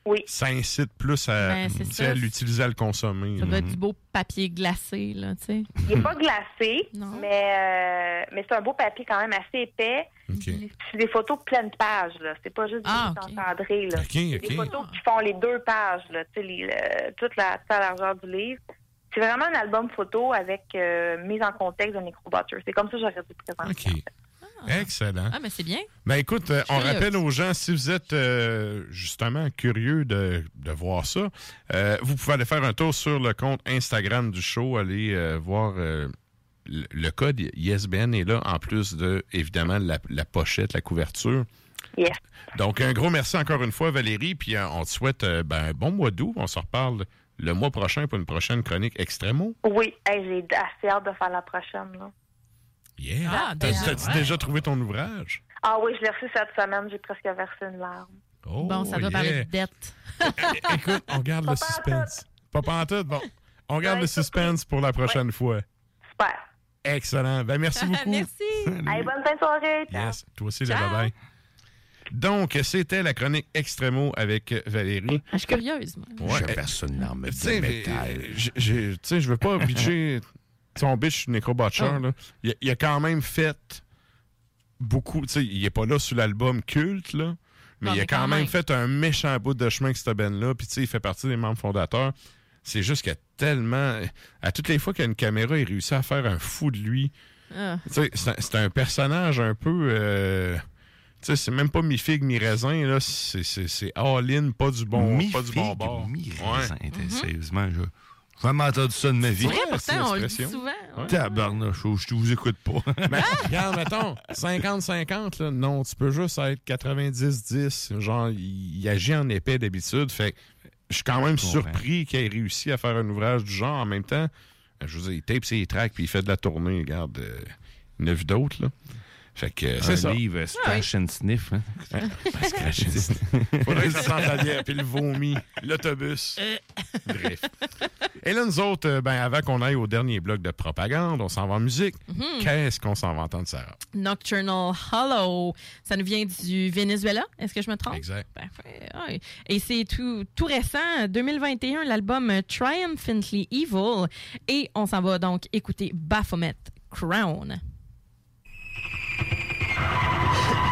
Oui. ça incite plus à, Ben, à l'utiliser, à le consommer. Ça doit être du beau papier glacé, là, tu sais. Il n'est pas glacé, mais, euh, mais c'est un beau papier quand même assez épais. C'est des photos pleines pages, là. C'est pas juste des Ah, photos encadrées, là. OK, C'est OK. des photos qui font les deux pages, là. Tu sais, toute la, toute la largeur du livre. C'est vraiment un album photo avec euh, mise en contexte de Butcher. C'est comme ça que j'aurais dû présenter. OK. Excellent. Ah, mais c'est bien. Ben écoute, euh, on rappelle aux gens, si vous êtes euh, justement curieux de, de voir ça, euh, vous pouvez aller faire un tour sur le compte Instagram du show, aller euh, voir euh, le, code ISBN est là, en plus de, évidemment, la, la pochette, la couverture. Donc, un gros merci encore une fois, Valérie, puis euh, on te souhaite euh, ben, un bon mois d'août. On se reparle le mois prochain pour une prochaine chronique Extremo. Oui, hey, j'ai assez hâte de faire la prochaine, là. Yeah! Ah, T'as- déjà, T'as-tu ouais. déjà trouvé ton ouvrage? Ah oui, je l'ai reçu cette semaine. J'ai presque versé une larme. Oh, bon, ça doit yeah. parler de dette. Écoute, on garde le suspense. Pas pantoute, bon. On garde le suspense pour la prochaine fois. Super. Excellent. Ben, merci beaucoup. Merci. Bonne fin de soirée. Yes, toi aussi, là, bye-bye. Donc, c'était la chronique Extremo avec Valérie. Ah, je suis curieuse, moi. Ouais, Je euh, verse une larme Tu de sais, métal. tu sais, je veux pas bitcher son bitch Necro Butcher. Oh. là. Il, a- il a quand même fait beaucoup. Tu sais, il est pas là sur l'album culte, là. Mais Non, il a mais quand, quand même même. fait un méchant bout de chemin avec cette band-là. Puis, tu sais, il fait partie des membres fondateurs. C'est juste qu'il a tellement. À toutes les fois qu'il y a une caméra, il réussit à faire un fou de lui. Ah. Tu sais, c'est un- personnage un peu. euh, tu sais, c'est même pas mi-figue, mi-raisin, là. C'est- all-in, pas du bon, pas du bon bord. mi-raisin, Ouais. t'es- Sérieusement, je. J'ai jamais entendu ça de ma vie. C'est vrai, pourtant, on le dit souvent. Tabarnouche, je vous écoute pas. Ben, regarde, mettons, 50-50, là, non, tu peux juste être 90-10. Genre, il, agit en épais d'habitude. Fait que je suis quand même surpris qu'il ait réussi à faire un ouvrage du genre. En même temps, Je veux dire, il tape ses tracks puis il fait de la tournée. Regarde, euh, vu d'autres, là. Fait que, euh, c'est Un ça. livre, euh, Scratch and Sniff. Hein? Hein? Scratch and Sniff. Faudrait que ça sente la bière, puis le vomi, l'autobus. Bref. Et là, nous autres, euh, ben, avant qu'on aille au dernier bloc de propagande, on s'en va en musique. Mhm. Qu'est-ce qu'on s'en va entendre, Sarah? Nocturnal Hollow. Ça nous vient du Venezuela, est-ce que je me trompe? Exact. Parfait. Ouais. Et c'est tout, tout récent, 2021, l'album Triumphantly Evil. Et on s'en va donc écouter Baphomet Crown. you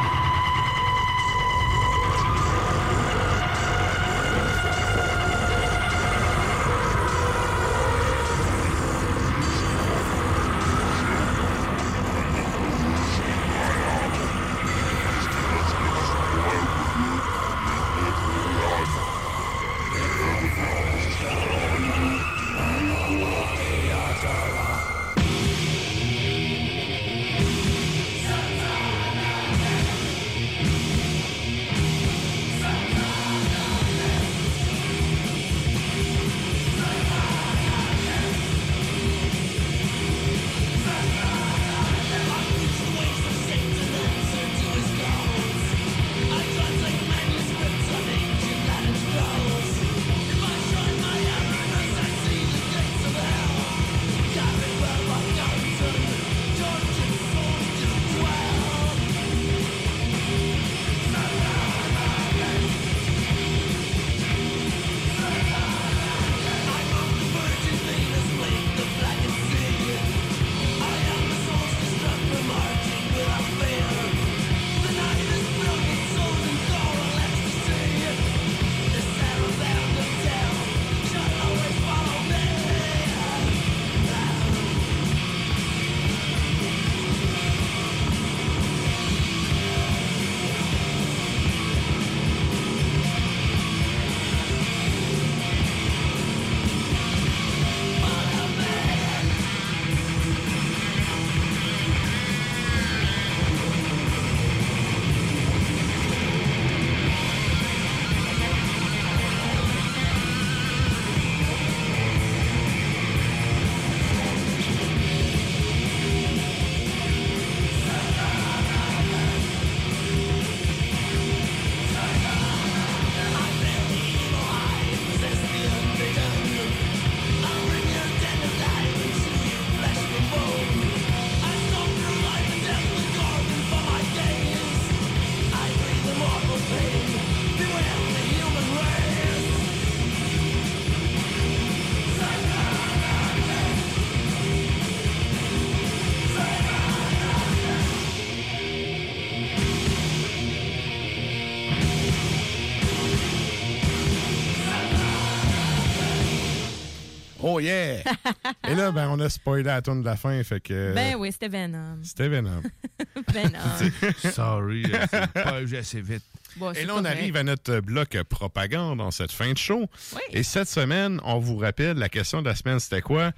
Oh yeah! Et là, ben, on a spoilé la tune de la fin, fait que... Ben oui, c'était Venom. C'était Venom. Venom. Sorry, euh, c'est pas eu assez vite. Bon, Et là, on arrive à notre bloc propagande dans cette fin de show. Et cette semaine, on vous rappelle, la question de la semaine, c'était quoi?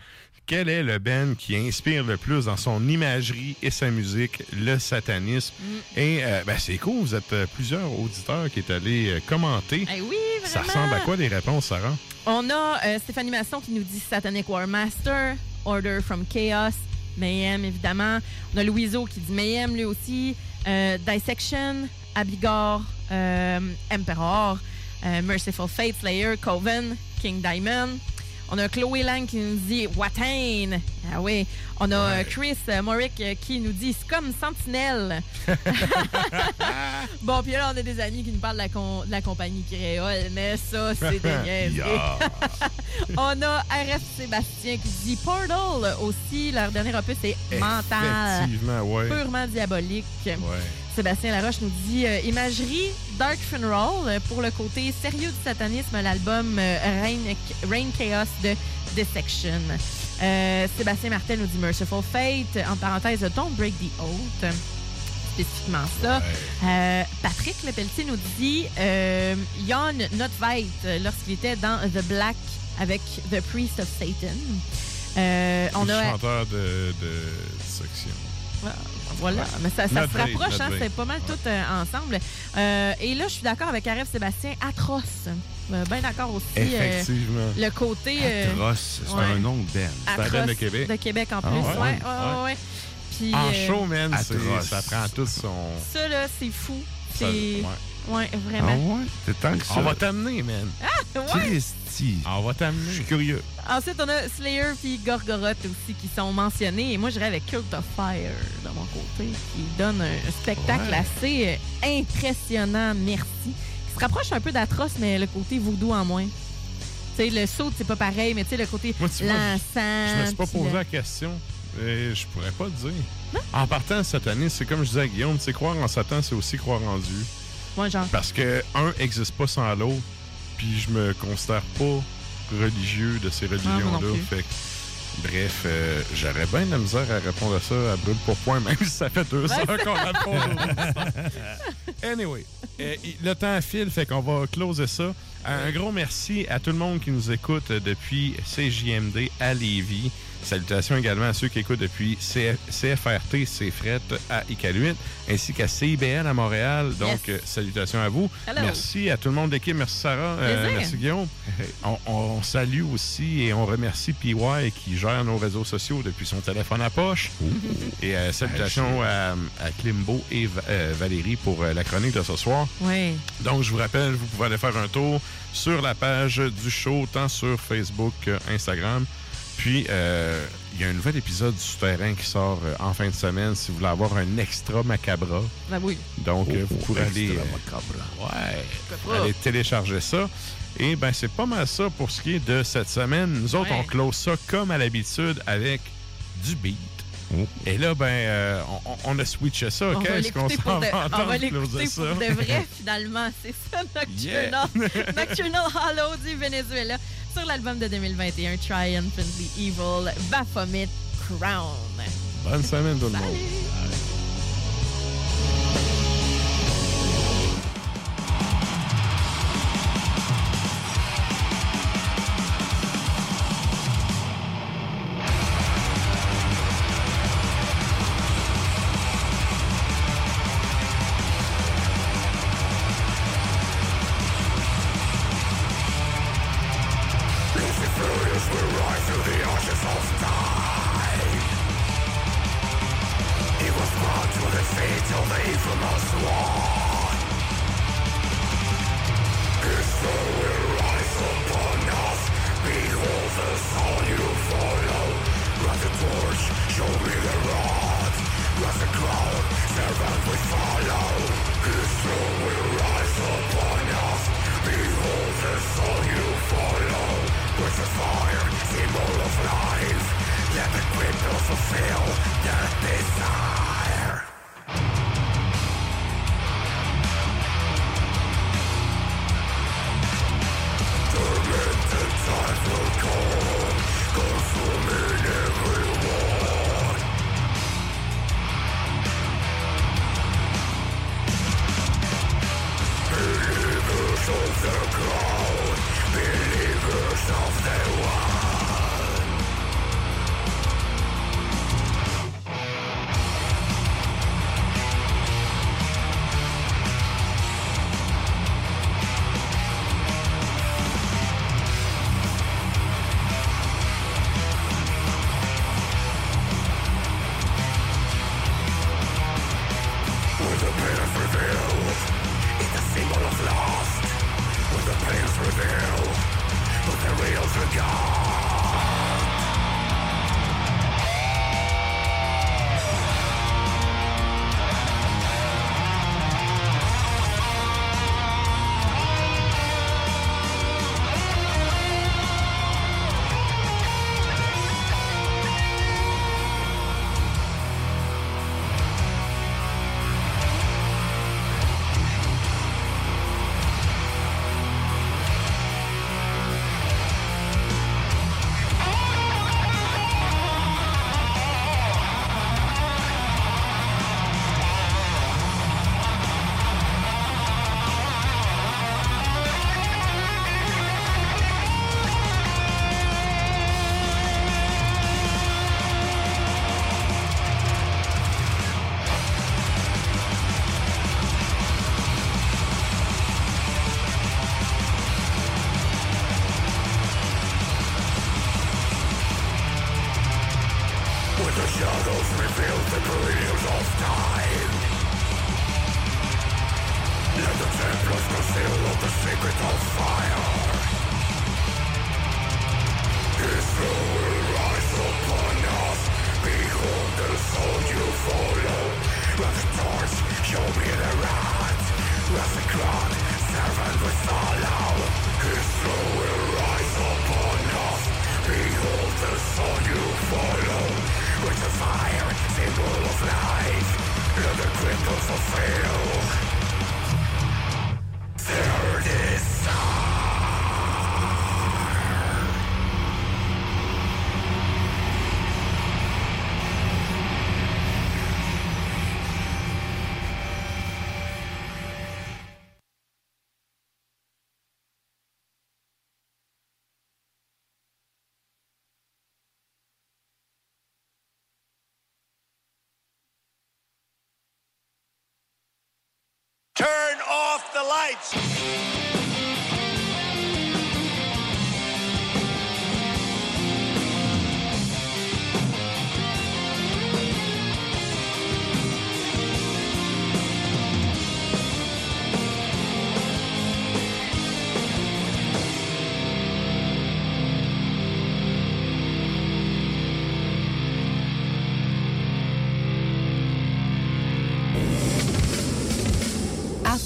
Quel est le Ben qui inspire le plus dans son imagerie et sa musique le satanisme? Mm. Et euh, ben, c'est cool, vous êtes euh, plusieurs auditeurs qui est allé euh, commenter. Eh oui, Ça vraiment. ressemble à quoi des réponses, Sarah? On a euh, Stéphanie Masson qui nous dit Satanic War Master, Order from Chaos, Mayhem évidemment. On a Louiseau qui dit Mayhem lui aussi, euh, Dissection, Abigor, euh, Emperor, euh, Merciful Fate, Slayer, Coven, King Diamond. On a Chloé Lang qui nous dit Watain. Ah oui. On a Chris euh, Morick euh, qui nous dit c'est comme Sentinelle. bon, puis là, on a des amis qui nous parlent de la, con- de la compagnie créole, mais ça, c'est des. Yeah. On a RF Sébastien qui dit Portal aussi. Leur dernier opus est mental. Effectivement, ouais. Purement diabolique. Ouais. Sébastien Laroche nous dit euh, Imagerie Dark Funeral euh, pour le côté sérieux du satanisme, l'album euh, Rain, Rain Chaos de Dissection. Euh, Sébastien Martel nous dit Merciful Fate, en parenthèse Don't Break the Oath. Spécifiquement ça. Patrick Lepelletier nous dit Jan Notveit lorsqu'il était dans The Black avec The Priest of Satan. On Le a chanteur de. Voilà, mais ça, se rapproche, hein, c'est pas mal tout euh, ensemble. Euh, et là, je suis d'accord avec Aref Sébastien, atroce. Euh, Bien d'accord aussi. euh, Effectivement. le côté. euh, Atroce, c'est ouais. un nom de Atroce de Québec. De Québec en Ah plus, ouais? ouais. ouais, Ouais. ouais, ouais. Puis, En euh, show, man, c'est- Atroce. ça prend tout son. Ça, là, c'est fou. C'est. Ouais. Ah vraiment. ouais? C'est tant que ça. On va t'amener, man. Ah, ouais. Christy. On va t'amener. Je suis curieux. Ensuite, on a Slayer puis Gorgoroth aussi qui sont mentionnés. Et moi, j'irais avec Cult of Fire de mon côté, qui donne un spectacle Ouais. assez euh, impressionnant, merci. Qui se rapproche un peu d'Atroce, mais le côté voodoo en moins. Tu sais, le saut, c'est pas pareil, mais tu sais, le côté Moi, tu vois, l'encens. Je me suis pas posé le- la question. Et je pourrais pas te dire. En partant sataniste, c'est comme je disais à Guillaume, tu sais, croire en Satan, c'est aussi croire en Dieu. Ouais, genre. Parce que un existe pas sans l'autre, puis je me considère pas religieux de ces Ah, religions-là. fait bref, euh, j'aurais bien de la misère à répondre à ça à brûle pour point, même si ça fait deux heures qu'on répond. anyway, euh, le temps file, fait qu'on va closer ça. Un gros merci à tout le monde qui nous écoute depuis CJMD à Lévis. Salutations également à ceux qui écoutent depuis CF CFRT, CFRET à Iqaluit, ainsi qu'à CIBL à Montréal. Donc, Yes. euh, salutations à vous. Hello. Merci à tout le monde de l'équipe. Merci Sarah. Euh, merci Guillaume. On, on salue aussi et on remercie PY qui gère nos réseaux sociaux depuis son téléphone à poche. Et euh, salutations à, à Klimbo et Va- euh, Valérie pour la chronique de ce soir. Ouais. Donc, je vous rappelle, vous pouvez aller faire un tour sur la page du show, tant sur Facebook Instagram. Puis, euh, il y a un nouvel épisode du Souterrain qui sort euh, en fin de semaine si vous voulez avoir un extra macabra. Ben oui. Donc, euh, vous pourrez extra aller, ouais, aller télécharger ça. Et ben c'est pas mal ça pour ce qui est de cette semaine. Nous autres, Ouais. on close ça comme à l'habitude avec du beat. Et là, ben, euh, on, on a switché ça. On va Qu'est-ce qu'on l'écouter s'en pour de, va on va entendre l'écouter closer pour ça? de vrai, finalement. C'est ça, Nocturnal, Nocturnal Hollow du Venezuela sur l'album de 2021, Triumphantly Evil, Baphomet Crown. Bonne semaine, tout le monde.